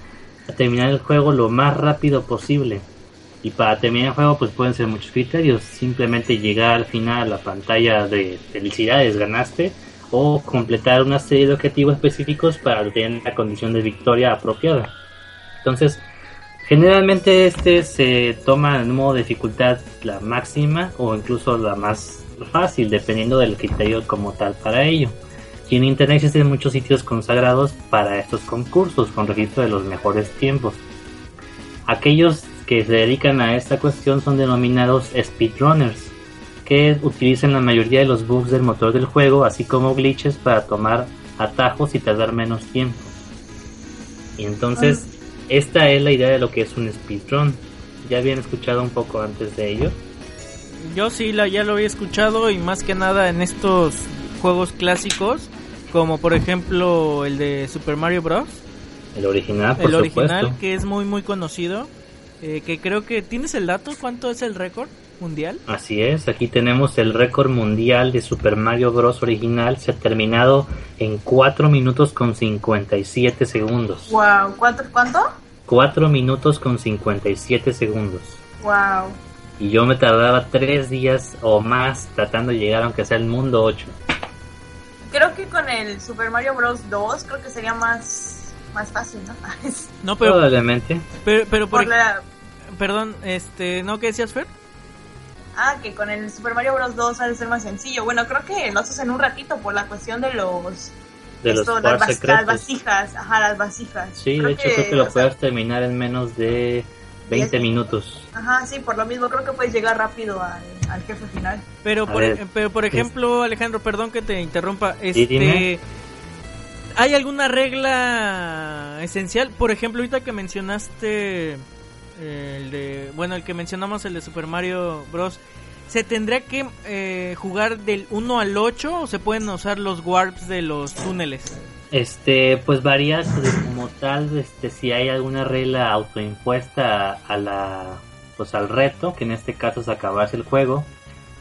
terminar el juego lo más rápido posible. Y para terminar el juego, pues pueden ser muchos criterios. Simplemente llegar al final a la pantalla de felicidades, ganaste, o completar una serie de objetivos específicos para tener la condición de victoria apropiada. Entonces, generalmente este se toma en modo de dificultad la máxima o incluso la más fácil, dependiendo del criterio como tal para ello. Y en internet existen muchos sitios consagrados para estos concursos con registro de los mejores tiempos. Aquellos que se dedican a esta cuestión son denominados speedrunners, que utilizan la mayoría de los bugs del motor del juego, así como glitches para tomar atajos y tardar menos tiempo. Y entonces, esta es la idea de lo que es un speedrun. ¿Ya habían escuchado un poco antes de ello? Yo sí la, ya lo había escuchado y más que nada en estos juegos clásicos, como por ejemplo el de Super Mario Bros. El original, por el original supuesto. que es muy muy conocido, eh, que creo que tienes el dato, ¿cuánto es el récord mundial? Así es, aquí tenemos el récord mundial de Super Mario Bros. original, se ha terminado en 4 minutos con 57 segundos. Wow, ¿cuánto? ¿Cuánto? 4 minutos con 57 segundos. Wow. Y yo me tardaba 3 días o más tratando de llegar aunque sea al mundo 8. Creo que con el Super Mario Bros. 2 creo que sería más, más fácil, ¿no? No, pero Probablemente. pero, pero por, Por la- perdón, este, ¿no qué decías Fer? Ah, que con el Super Mario Bros. 2 ha de ser más sencillo. Bueno, creo que lo haces en un ratito por la cuestión de los... De los esto, las, vas- las vasijas. Ajá, las vasijas. Sí, de hecho creo que lo sea, puedes terminar en menos de 20 Diez. minutos. Ajá, sí, por lo mismo creo que puedes llegar rápido al, al jefe final. Pero por, pero por ejemplo, Alejandro, perdón que te interrumpa, este. ¿Hay alguna regla esencial? Por ejemplo, ahorita que mencionaste el de, bueno, el que mencionamos el de Super Mario Bros. ¿Se tendría que eh, jugar del 1 al 8 o se pueden usar los warps de los túneles? Este, pues varía como tal, este, si hay alguna regla autoimpuesta a, la, pues al reto, que en este caso es acabarse el juego.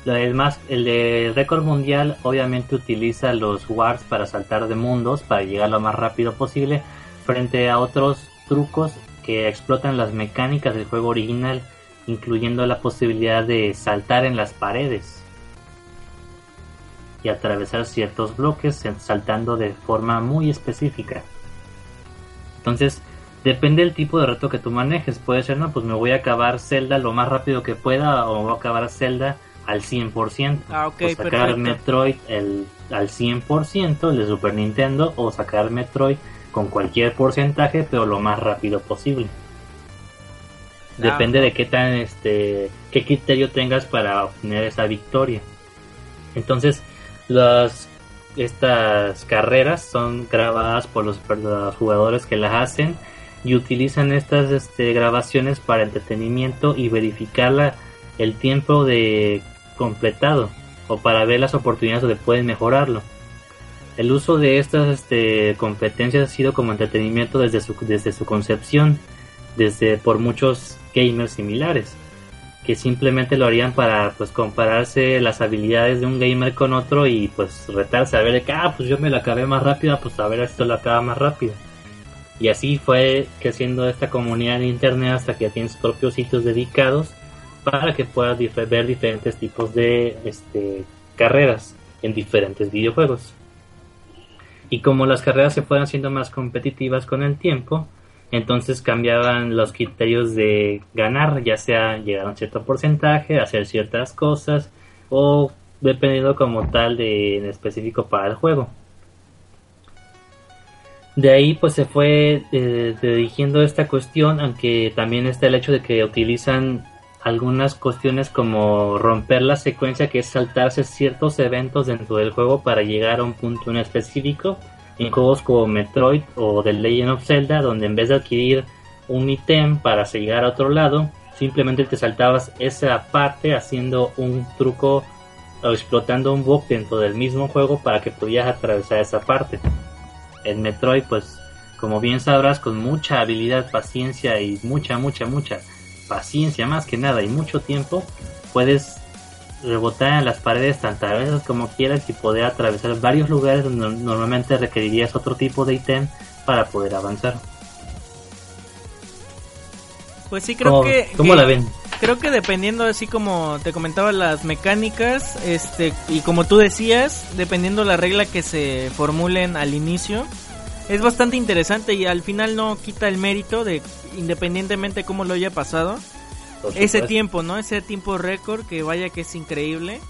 Lo demás, el de récord mundial obviamente utiliza los warps para saltar de mundos, para llegar lo más rápido posible, frente a otros trucos que explotan las mecánicas del juego original, incluyendo la posibilidad de saltar en las paredes y atravesar ciertos bloques saltando de forma muy específica. Entonces, Depende del tipo de reto que tú manejes. Puede ser, no, pues me voy a acabar Zelda lo más rápido que pueda o voy a acabar Zelda al 100%. Ah, o sacar perfecto. Metroid el, al 100%, el de Super Nintendo, o sacar Metroid con cualquier porcentaje, pero lo más rápido posible. Depende Ah, de qué tan este qué criterio tengas para obtener esa victoria. Entonces, las estas carreras son grabadas por los, por los jugadores que las hacen y utilizan estas este, grabaciones para entretenimiento y verificar la- el tiempo de completado o para ver las oportunidades donde pueden mejorarlo. El uso de estas este, competencias ha sido como entretenimiento desde su, desde su concepción, desde por muchos gamers similares, que simplemente lo harían para pues compararse las habilidades de un gamer con otro y pues retarse a ver que ah pues yo me la acabé más rápida, pues a ver esto lo acaba más rápido. Y así fue creciendo esta comunidad de internet hasta que ya tiene sus propios sitios dedicados para que puedas ver diferentes tipos de este, carreras en diferentes videojuegos. Y como las carreras se fueron haciendo más competitivas con el tiempo, entonces cambiaban los criterios de ganar, ya sea llegar a un cierto porcentaje, hacer ciertas cosas, o dependiendo como tal de en específico para el juego. De ahí pues se fue eh, dirigiendo esta cuestión, aunque también está el hecho de que utilizan algunas cuestiones como romper la secuencia que es saltarse ciertos eventos dentro del juego para llegar a un punto en específico en juegos como Metroid o The Legend of Zelda donde en vez de adquirir un ítem para llegar a otro lado simplemente te saltabas esa parte haciendo un truco o explotando un bug dentro del mismo juego para que pudieras atravesar esa parte. En Metroid pues como bien sabrás con mucha habilidad paciencia y mucha mucha mucha paciencia más que nada y mucho tiempo, puedes rebotar en las paredes tantas veces como quieras y poder atravesar varios lugares donde normalmente requerirías otro tipo de ítem para poder avanzar. Pues sí, creo ¿Cómo, que... cómo que- la ven? Creo que dependiendo, así como te comentaba, las mecánicas, este, y como tú decías, dependiendo la regla que se formulen al inicio, es bastante interesante y al final no quita el mérito de, independientemente cómo lo haya pasado, ese tiempo, ¿no? Ese tiempo récord que vaya que es increíble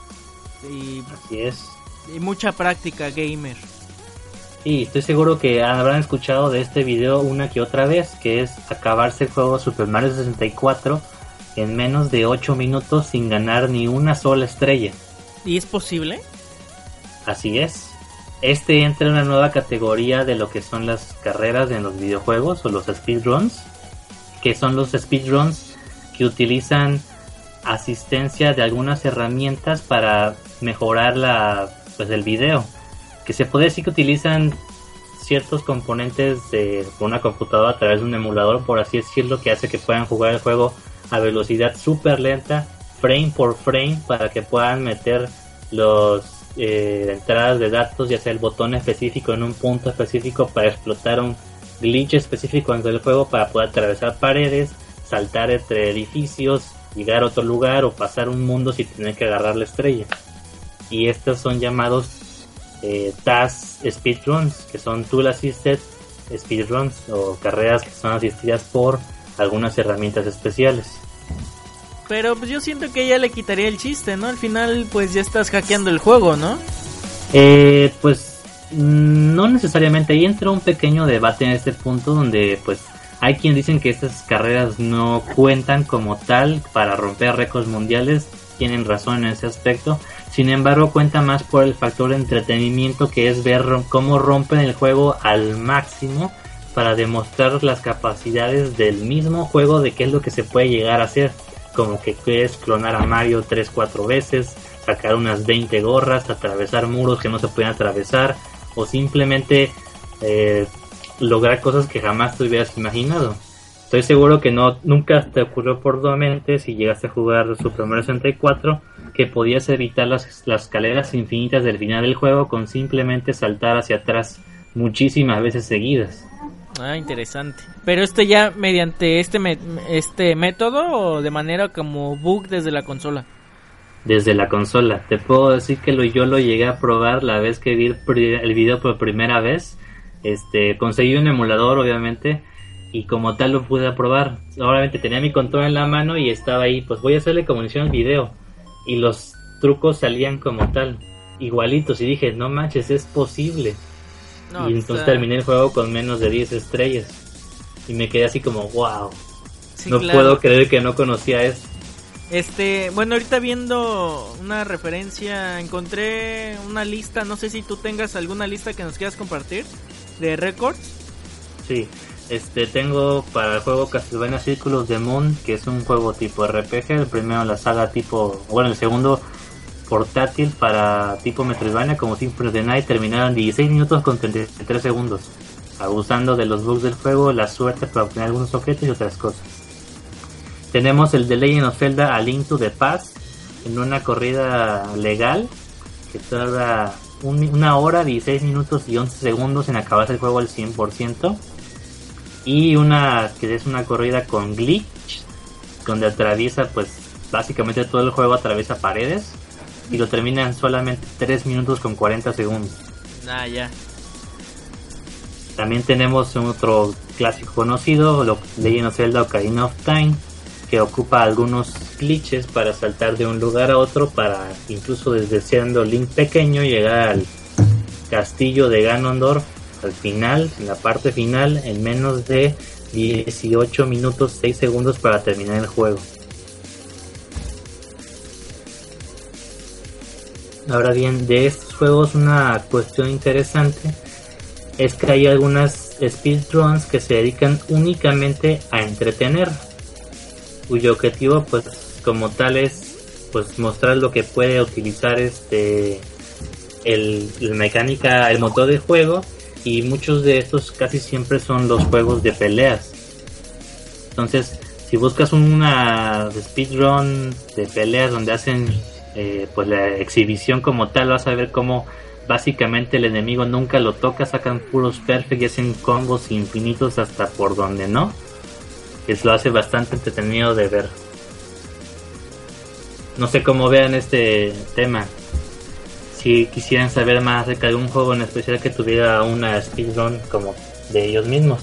y, Así es. y mucha práctica gamer. Y estoy seguro que habrán escuchado de este video una que otra vez, que es acabarse el juego Super Mario 64 en menos de 8 minutos sin ganar ni una sola estrella. ¿Y es posible? Así es. Este entra en una nueva categoría de lo que son las carreras en los videojuegos o los speedruns, que son los speedruns que utilizan asistencia de algunas herramientas para mejorar la pues el video, que se puede decir que utilizan ciertos componentes de una computadora a través de un emulador, por así decirlo, que hace que puedan jugar el juego a velocidad súper lenta, frame por frame, para que puedan meter los eh, entradas de datos, ya sea el botón específico en un punto específico para explotar un glitch específico dentro del juego para poder atravesar paredes, saltar entre edificios, llegar a otro lugar o pasar un mundo sin tener que agarrar la estrella. Y estos son llamados eh, TAS Speedruns, que son Tool Assisted Speedruns o carreras que son asistidas por algunas herramientas especiales. Pero pues yo siento que ya le quitaría el chiste, ¿no? Al final pues ya estás hackeando el juego, ¿no? Eh, pues no necesariamente. Ahí entra un pequeño debate en este punto donde pues hay quien dicen que estas carreras no cuentan como tal para romper récords mundiales. Tienen razón en ese aspecto. Sin embargo, cuenta más por el factor de entretenimiento que es ver cómo rompen el juego al máximo para demostrar las capacidades del mismo juego de qué es lo que se puede llegar a hacer. Como que puedes clonar a Mario 3-4 veces, sacar unas 20 gorras, atravesar muros que no se pueden atravesar, o simplemente eh, lograr cosas que jamás te hubieras imaginado. Estoy seguro que no nunca te ocurrió por tu mente si llegaste a jugar Super Mario 64 que podías evitar las, las escaleras infinitas del final del juego con simplemente saltar hacia atrás muchísimas veces seguidas. Ah, interesante. Pero esto ya mediante este este método o de manera como bug desde la consola. desde la consola. Te puedo decir que lo, yo lo llegué a probar la vez que vi el video por primera vez. Este, conseguí un emulador, obviamente, y como tal lo pude probar. Obviamente tenía mi control en la mano y estaba ahí, pues voy a hacerle como hicieron el video y los trucos salían como tal, igualitos y dije, no manches, es posible. No, y pues, entonces terminé el juego con menos de 10 estrellas y me quedé así como, wow, sí, no claro. puedo creer que no conocía eso. Este, bueno, ahorita viendo una referencia, encontré una lista, no sé si tú tengas alguna lista que nos quieras compartir de récords. Sí, este tengo para el juego Castlevania Círculos de Moon, que es un juego tipo RPG, el primero la saga tipo, bueno, el segundo portátil para tipo Metroidvania como Symphony of the Night terminaron 16 minutos con 33 segundos, abusando de los bugs del juego, la suerte para obtener algunos objetos y otras cosas. Tenemos el The Legend of Zelda A Link to the Past en una corrida legal que tarda un- una hora, 16 minutos y 11 segundos en acabar el juego al 100%. Y una que es una corrida con glitch, donde atraviesa pues básicamente todo el juego atraviesa paredes y lo termina en solamente 3 minutos con 40 segundos. Ah, ya. También tenemos otro clásico conocido, lo Legend of Zelda Ocarina of Time, que ocupa algunos glitches para saltar de un lugar a otro para incluso desde siendo Link pequeño llegar al castillo de Ganondorf al final, en la parte final, en menos de 18 minutos 6 segundos para terminar el juego. Ahora bien, de estos juegos una cuestión interesante es que hay algunas speedruns que se dedican únicamente a entretener, cuyo objetivo pues como tal es pues mostrar lo que puede utilizar este el, la mecánica, el motor de juego y muchos de estos casi siempre son los juegos de peleas. Entonces, si buscas una speedrun de peleas donde hacen eh, pues la exhibición como tal, vas a ver cómo básicamente el enemigo nunca lo toca, sacan puros perfect y hacen combos infinitos hasta por donde no. Eso lo hace bastante entretenido de ver. No sé cómo vean este tema. Si quisieran saber más acerca de un juego en especial que tuviera una speedrun como de ellos mismos.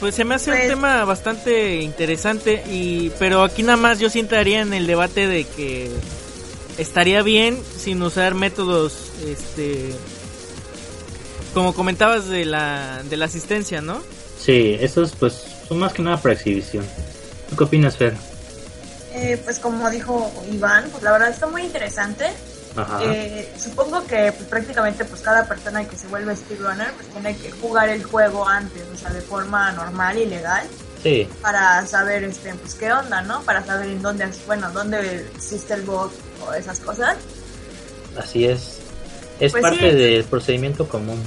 Pues se me hace Pues- un tema bastante interesante y pero aquí nada más yo sí entraría en el debate de que estaría bien sin usar métodos este como comentabas de la de la asistencia, ¿no? Sí, esos pues son más que nada para exhibición. ¿Tú qué opinas, Fer? Eh, pues como dijo Iván, pues la verdad está muy interesante. Ajá. Eh, supongo que pues, prácticamente pues cada persona que se vuelve speedrunner pues tiene que jugar el juego antes, o sea, de forma normal y legal Sí, para saber este pues qué onda, ¿no? Para saber en dónde, bueno, dónde existe el bug o esas cosas. así es. Es Pues parte sí. del procedimiento común.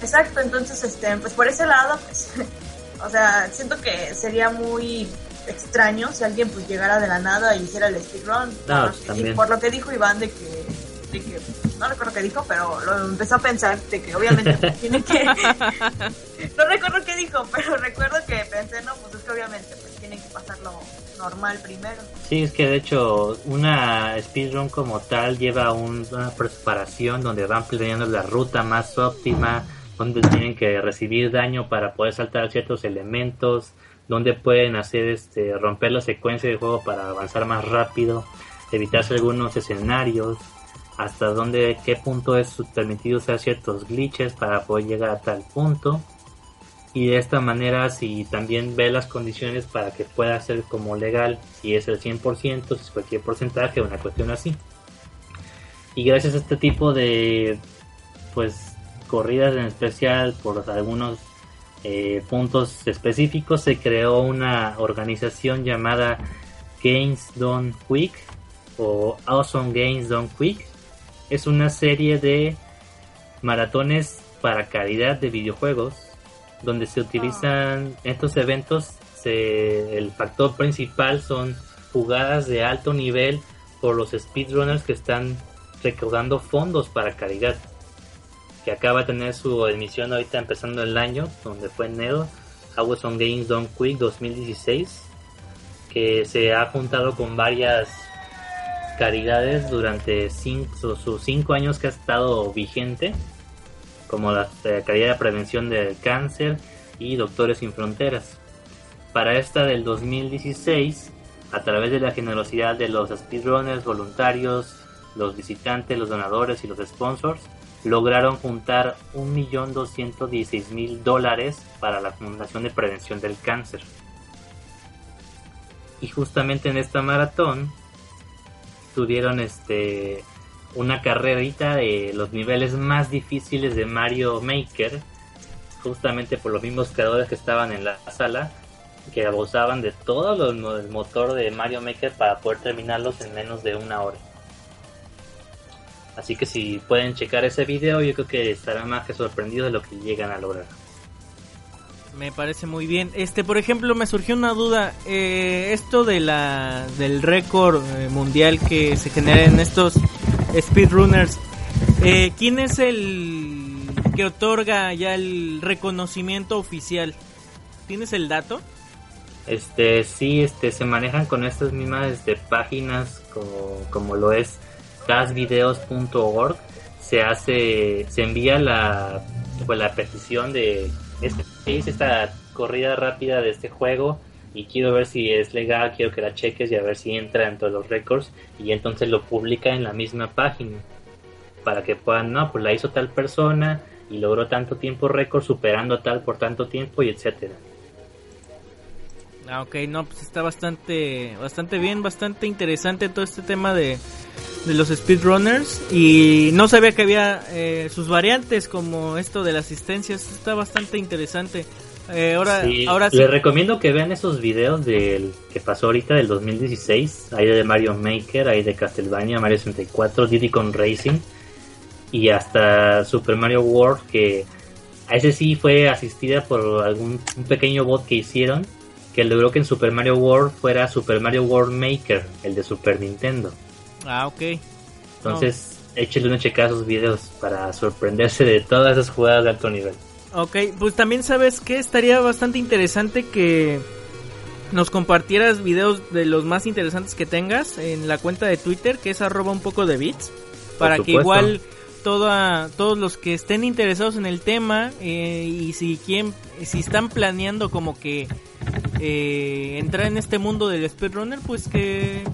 Exacto, entonces este pues por ese lado pues o sea, siento que sería muy extraño si alguien pues llegara de la nada y hiciera el speedrun. No, por, lo que- también. y por lo que dijo Iván de que, de que no recuerdo qué dijo, pero lo empezó a pensar de que obviamente pues, tiene que no recuerdo qué dijo, pero recuerdo que pensé, no, pues es que obviamente pues tienen que pasarlo normal primero. Sí, es que de hecho una speedrun como tal lleva un- una preparación donde van planeando la ruta más óptima, donde tienen que recibir daño para poder saltar ciertos elementos, donde pueden hacer este romper la secuencia de juego para avanzar más rápido, evitarse algunos escenarios, hasta donde qué punto es permitido usar ciertos glitches para poder llegar a tal punto. Y de esta manera, si también ve las condiciones para que pueda ser como legal, si es el 100%, si es cualquier porcentaje, una cuestión así. Y gracias a este tipo de pues corridas en especial por algunos eh, puntos específicos se creó una organización llamada Games Done Quick o Awesome Games Done Quick es una serie de maratones para calidad de videojuegos donde se utilizan estos eventos el factor principal son jugadas de alto nivel por los speedrunners que están recaudando fondos para caridad que acaba de tener su emisión ahorita empezando el año donde fue en enero on Games Done Quick 2016 que se ha juntado con varias caridades durante cinco, sus cinco años que ha estado vigente como la eh, caridad de prevención del cáncer y Doctores Sin Fronteras. Para esta del 2016, a través de la generosidad de los speedrunners voluntarios, los visitantes, los donadores y los sponsors, lograron juntar 1.216.000 dólares para la Fundación de Prevención del Cáncer. Y justamente en esta maratón tuvieron este una carrerita de los niveles más difíciles de Mario Maker, justamente por los mismos creadores que estaban en la sala, que abusaban de todo el motor de Mario Maker para poder terminarlos en menos de una hora. Así que si pueden checar ese video, yo creo que estarán más que sorprendidos de lo que llegan a lograr. Me parece muy bien. Este, por ejemplo, me surgió una duda. Eh, esto de la del récord eh, mundial que se genera en estos speedrunners. Eh, ¿Quién es el que otorga ya el reconocimiento oficial? ¿Tienes el dato? Este, sí, este, se manejan con estas mismas este, páginas como, lo es gasvideos.org se hace, se envía la, pues, la petición de este, esta corrida rápida de este juego y quiero ver si es legal, quiero que la cheques y a ver si entra en todos los récords y entonces lo publica en la misma página para que puedan, no, pues la hizo tal persona y logró tanto tiempo récord superando tal por tanto tiempo y etcétera. Ah, ok, no, pues está bastante, bastante bien, bastante interesante todo este tema de, de los speedrunners y no sabía que había eh, sus variantes como esto de la asistencia, está bastante interesante. Eh, ahora, ahora Les recomiendo que vean esos videos del que pasó ahorita del 2016, hay de Mario Maker, hay de Castlevania, Mario 64, Diddy con Racing y hasta Super Mario World que a ese sí fue asistida por algún un pequeño bot que hicieron que logró que en Super Mario World fuera Super Mario World Maker, el de Super Nintendo. Ah, ok. Entonces, échale una checa a sus videos para sorprenderse de todas esas jugadas de alto nivel. Ok, pues también sabes que estaría bastante interesante que nos compartieras videos de los más interesantes que tengas en la cuenta de Twitter, que es arroba un poco de bits, para que igual toda, todos los que estén interesados en el tema eh, y si quieren, si están planeando como que eh, entrar en este mundo del speedrunner, pues que,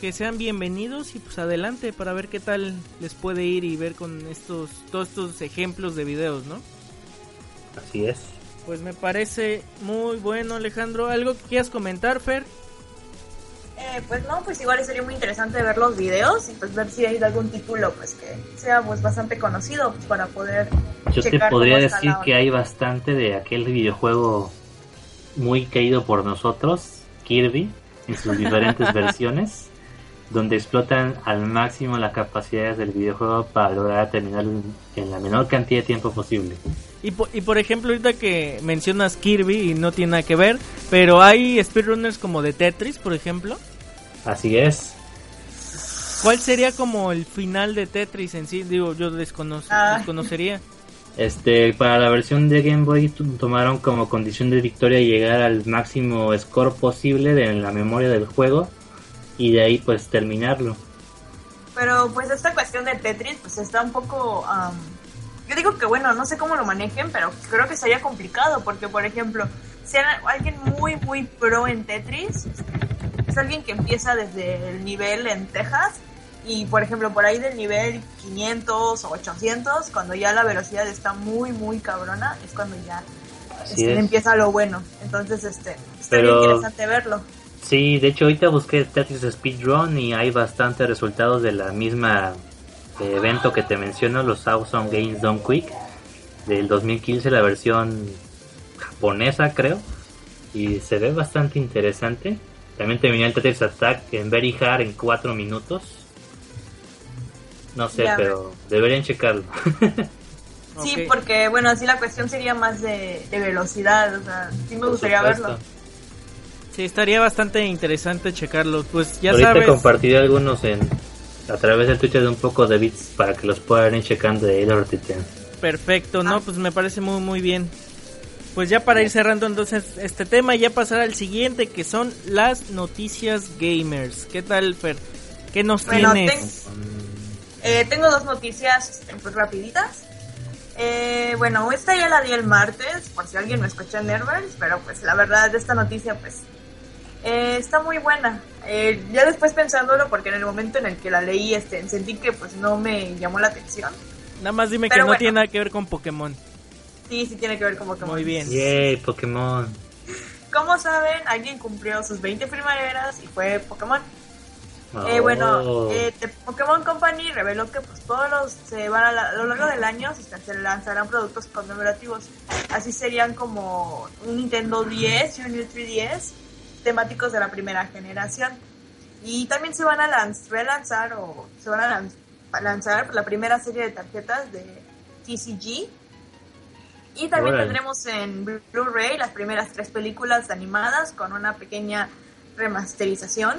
que sean bienvenidos y pues adelante para ver qué tal les puede ir y ver con estos todos estos ejemplos de videos, ¿no? Así es. Pues me parece muy bueno, Alejandro. ¿Algo que quieras comentar, Fer? Eh, pues no, pues igual sería muy interesante ver los videos y pues ver si hay algún título pues que sea pues bastante conocido pues, para poder Yo te podría decir que hay bastante de aquel videojuego muy querido por nosotros, Kirby, en sus diferentes versiones, donde explotan al máximo las capacidades del videojuego para lograr terminar en la menor cantidad de tiempo posible. Y por, y por ejemplo, ahorita que mencionas Kirby y no tiene nada que ver, pero hay speedrunners como de Tetris, por ejemplo. Así es. ¿Cuál sería como el final de Tetris en sí? Digo, yo desconoce, ah. desconocería. Este, para la versión de Game Boy tomaron como condición de victoria llegar al máximo score posible de la memoria del juego y de ahí pues terminarlo. Pero pues esta cuestión de Tetris pues está un poco... yo digo que bueno, no sé cómo lo manejen, pero creo que sería complicado porque por ejemplo, si alguien muy muy pro en Tetris, es alguien que empieza desde el nivel en Texas y por ejemplo, por ahí del nivel 500 o 800, cuando ya la velocidad está muy, muy cabrona, es cuando ya este, empieza lo bueno. Entonces, este, está interesante verlo. Sí, de hecho ahorita busqué Tetris Speedrun y hay bastantes resultados de la misma eh, evento que te menciono, los Awesome Games Done Quick, del 2015, la versión japonesa creo, y se ve bastante interesante. También terminé el Tetris Attack en Very Hard en 4 minutos no sé, pero deberían checarlo. sí, porque bueno, así la cuestión sería más de, velocidad, o sea, sí me gustaría verlo. Sí, estaría bastante interesante checarlo. Pues ya Ahorita sabes. compartiré algunos en a través del Twitter de un poco de bits para que los puedan ir checando de ahí Perfecto, no, ah. pues me parece muy muy bien. Pues ya para ir cerrando entonces este tema, ya pasar al siguiente que son las noticias gamers. ¿Qué tal, Fer? ¿Qué nos tienes? Eh, tengo dos noticias pues, rapiditas. Eh, bueno, esta ya la di el martes, por si alguien me escucha en Nervers, pero pues la verdad esta noticia pues eh, está muy buena. Eh, ya después pensándolo, porque en el momento en el que la leí este, sentí que pues no me llamó la atención. Nada más dime Pero que no bueno. tiene nada que ver con Pokémon. Sí, sí tiene que ver con Pokémon. Muy bien. Yay, Pokémon. Como saben, alguien cumplió sus 20 primaveras y fue Pokémon. Eh, Oh. bueno, eh, The Pokémon Company reveló que pues todos los se van a, la- a lo largo del año se, se lanzarán productos conmemorativos. Así serían como un Nintendo 10 y un New 3DS temáticos de la primera generación. Y también se van a lanz- relanzar o se van a lanz- a lanzar la primera serie de tarjetas de TCG. Y también Órale. tendremos en Blu-ray las primeras tres películas animadas con una pequeña remasterización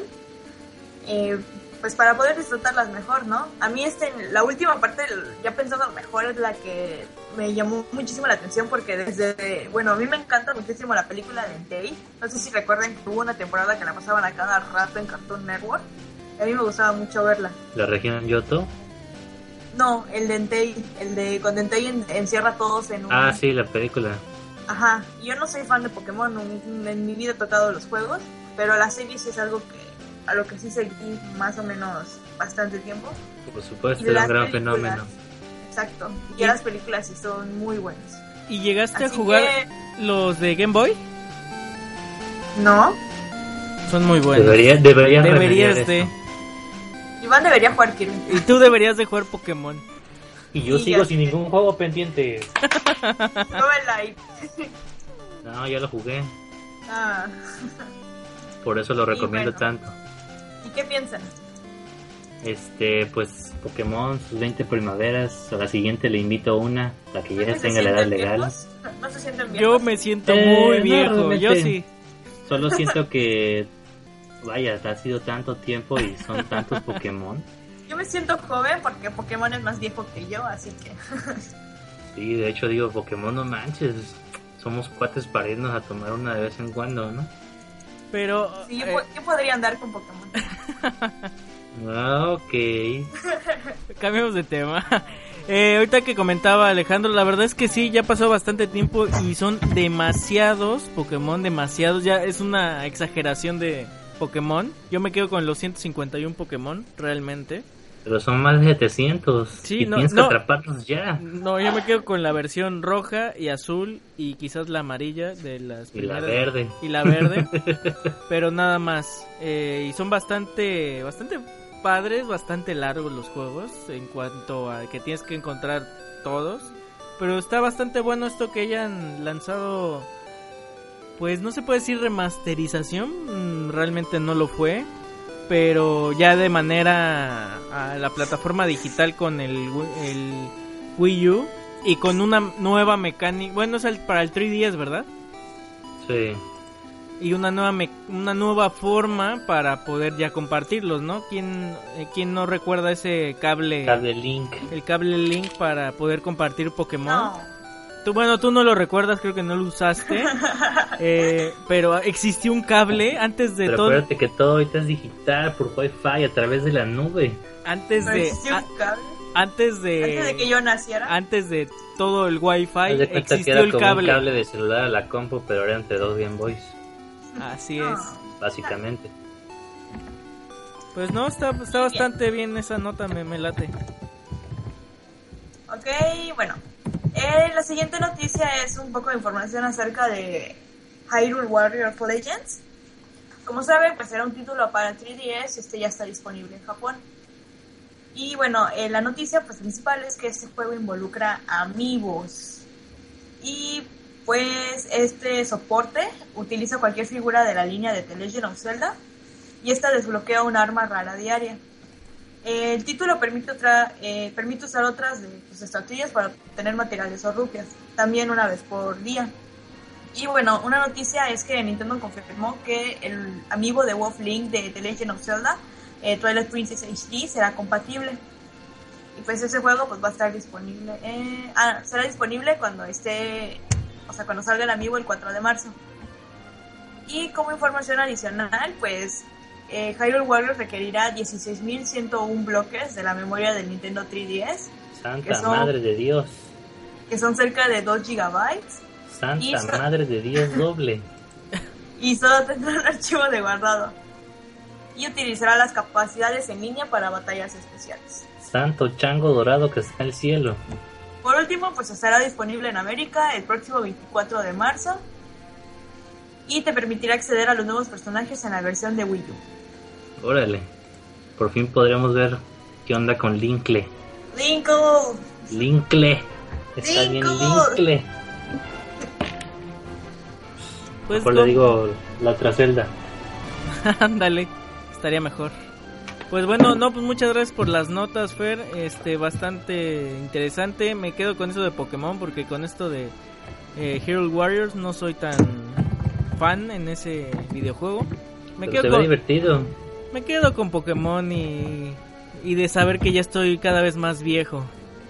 eh, pues para poder disfrutarlas mejor, ¿no? A mí este, la última parte, ya pensando mejor, es la que me llamó muchísimo la atención porque desde, bueno, a mí me encanta muchísimo la película de Entei. No sé si recuerden que hubo una temporada que la pasaban a cada rato en Cartoon Network. A mí me gustaba mucho verla. La región Yoto. No, el de Entei, el de cuando Entei en- encierra a todos en un... Ah, sí, la película. Ajá, yo no soy fan de Pokémon, en mi vida he tocado los juegos, pero la serie sí es algo que a lo que sí seguí más o menos bastante tiempo. Por supuesto, Y era un gran películas. fenómeno. Exacto, y Y- ya las películas sí son muy buenas. ¿Y llegaste a Así jugar que, los de Game Boy? no, Son muy buenos. Debería, debería Deberías remediar de. eso. Iván debería jugar Kirby. Y tú deberías de jugar Pokémon. Y yo Sí, sigo ya sin ningún juego pendiente. Y... No, ya lo jugué. Ah, Por eso lo recomiendo bueno. tanto. ¿Y qué piensan? Este, pues Pokémon, sus 20 primaveras. A la siguiente le invito una, la que ya ¿No se tenga la edad legal. ¿No se sienten Yo me siento Eh, muy viejo. Yo sí. Solo siento que, vaya, ha sido tanto tiempo y son tantos Pokémon. Yo me siento joven porque Pokémon es más viejo que yo, así que... Sí, de hecho digo, Pokémon no manches. Somos cuates para irnos a tomar una de vez en cuando, ¿no? Pero. Sí, yo, eh, yo podría andar con Pokémon. Ah, ok. Cambiamos de tema. Eh, ahorita que comentaba Alejandro, la verdad es que sí, ya pasó bastante tiempo y son demasiados Pokémon, demasiados. Ya es una exageración de Pokémon. Yo me quedo con los 151 Pokémon, realmente. Pero son más de 700. Sí, y no, tienes que atraparlos ya. No, yo me quedo con la versión roja y azul y quizás la amarilla de las Y la verde. y la verde, pero nada más. Eh, y son bastante, bastante padres, bastante largos los juegos en cuanto a que tienes que encontrar todos. Pero está bastante bueno esto que hayan lanzado, pues no se puede decir remasterización, mm, realmente no lo fue, pero ya de manera a la plataforma digital con el, Wii- el Wii U y con una nueva mecánica, bueno es el- para el 3DS, ¿verdad? Sí. y una nueva me- una nueva forma para poder ya compartirlos, ¿no? ¿Quién, eh, quién no recuerda ese cable, Cable Link. el cable Link para poder compartir Pokémon? No. Tú, bueno, tú no lo recuerdas, creo que no lo usaste, eh, pero existió un cable antes de Pero todo, acuérdate que todo ahorita es digital por Wi-Fi a través de la nube. antes ¿No de, existió a- un cable? antes de, Antes de que yo naciera. antes de todo el Wi-Fi de cuenta que existió era el como cable. un cable de celular a la compu, pero era entre dos Game Boys, Así No. es. básicamente. Pues no, está, está bastante bien esa nota, me, me late. Ok, bueno. Eh, la siguiente noticia es un poco de información acerca de Hyrule Warrior Legends. Como saben, pues era un título para el 3DS, este ya está disponible en Japón. Y bueno, eh, la noticia pues, principal es que este juego involucra amigos. Y pues este soporte utiliza cualquier figura de la línea de The Legend of Zelda y esta desbloquea un arma rara diaria. Eh, el título permite, otra, eh, permite usar otras de tus estatuillas para obtener materiales o rupias, también una vez por día. Y bueno, una noticia es que Nintendo confirmó que el amigo de Wolf Link de The Legend of Zelda, eh, Twilight Princess HD, será compatible. Y pues ese juego pues va a estar disponible, eh, ah, será disponible cuando esté, o sea, cuando salga el amigo el 4 de marzo. Y como información adicional, pues eh, Hyrule Warriors requerirá 16.101 bloques de la memoria del Nintendo 3DS. Santa madre de Dios. que son cerca de 2 gigabytes. Santa Y madre de Dios doble. y solo tendrá un archivo de guardado. Y utilizará las capacidades en línea para batallas especiales. Santo chango dorado que está en el cielo. Por último, pues estará disponible en América el próximo 24 de marzo. Y te permitirá acceder a los nuevos personajes en la versión de Wii U. Órale. Por fin podremos ver qué onda con Linkle. Linkle, Linkle. Está bien Linkle. Linkle. Pues Mejor le con- digo la otra celda. Ándale, estaría mejor. Pues bueno, no, pues muchas gracias por las notas, Fer. Este, bastante interesante. Me quedo con eso de Pokémon porque con esto de eh, Hero Warriors no soy tan fan en ese videojuego. Me Pero quedo se ve con, divertido. me quedo con Pokémon y, y de saber que ya estoy cada vez más viejo.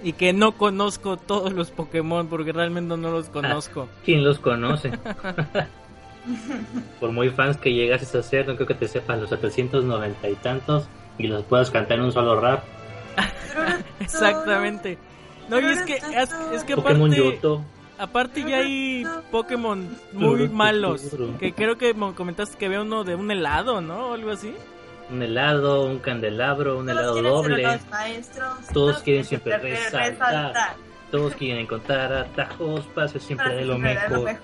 Y que no conozco todos los Pokémon porque realmente no los conozco. ¿Quién los conoce? Por muy fans que llegases a ser, no creo que te sepas los 790 y tantos y los puedas cantar en un solo rap. Exactamente. No, y es que, es, es que Pokémon aparte, Yoto. Aparte ya hay Pokémon muy malos. Que creo que comentaste que había uno de un helado, ¿no? O algo así. Un helado, un candelabro, un helado doble. Todos quieren siempre resaltar. Todos quieren encontrar atajos ser siempre de lo mejor.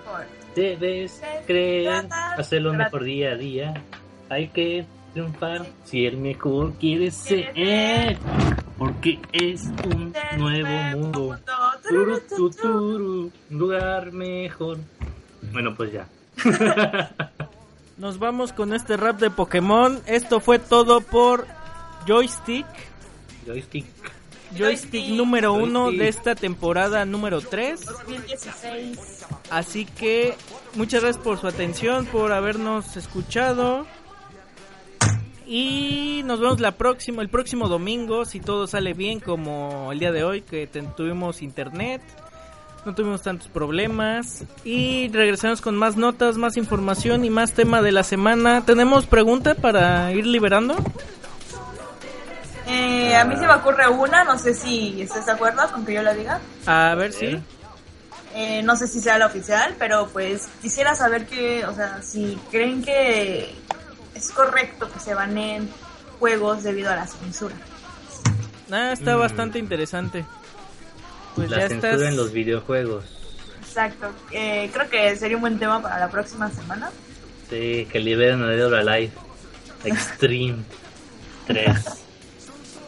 Debes creer, hacerlo mejor día a día. Hay que triunfar si el mejor quiere ser. Porque es un nuevo mundo. Turu, tu, turu, un lugar mejor. Bueno, pues ya. Nos vamos con este rap de Pokémon. Esto fue todo por Joystick. Joystick. Joystick Joystick. número uno Joystick. de esta temporada número 3. 2016. Así que muchas gracias por su atención, por habernos escuchado. Y nos vemos la próxima, el próximo domingo, si todo sale bien como el día de hoy, que tuvimos internet, no tuvimos tantos problemas. Y regresamos con más notas, más información y más tema de la semana. ¿Tenemos pregunta para ir liberando? Eh, a mí se me ocurre una, no sé si estás de acuerdo con que yo la diga. A ver si. Eh, no sé si sea la oficial, pero pues quisiera saber que, o sea, si creen que es correcto que se baneen juegos debido a la censura. Ah, está Mm. bastante interesante. Pues La ya censura estás. en los videojuegos. Exacto. Eh, creo que sería un buen tema para la próxima semana. Sí, que liberen a Dead or Alive. Extreme 3.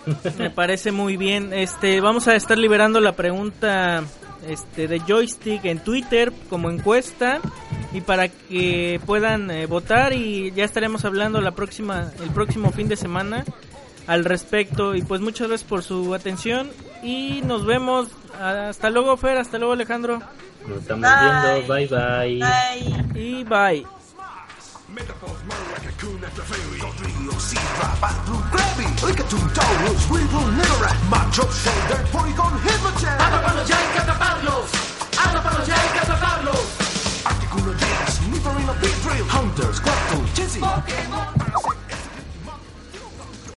Me parece muy bien. Este, vamos a estar liberando la pregunta este de joystick en Twitter como encuesta y para que puedan eh, votar y ya estaremos hablando la próxima el próximo fin de semana al respecto y pues muchas gracias por su atención y nos vemos hasta luego Fer, hasta luego Alejandro Nos estamos Bye. viendo. Bye bye. Bye. y bye. Metaphors more like a coon after at the ferry. Godrio, Sidra, Bathroom, Grabby, Lickitung, Taurus, Weevil, Nimera, Macho, Shoulder, Polygon, Hypnogen. Anapalojay, Cataparlos! Anapalojay, Cataparlos! Articuno, James, Nipperino, Big Drill, Hunters, Squirtle, Jizzy. Pokemon!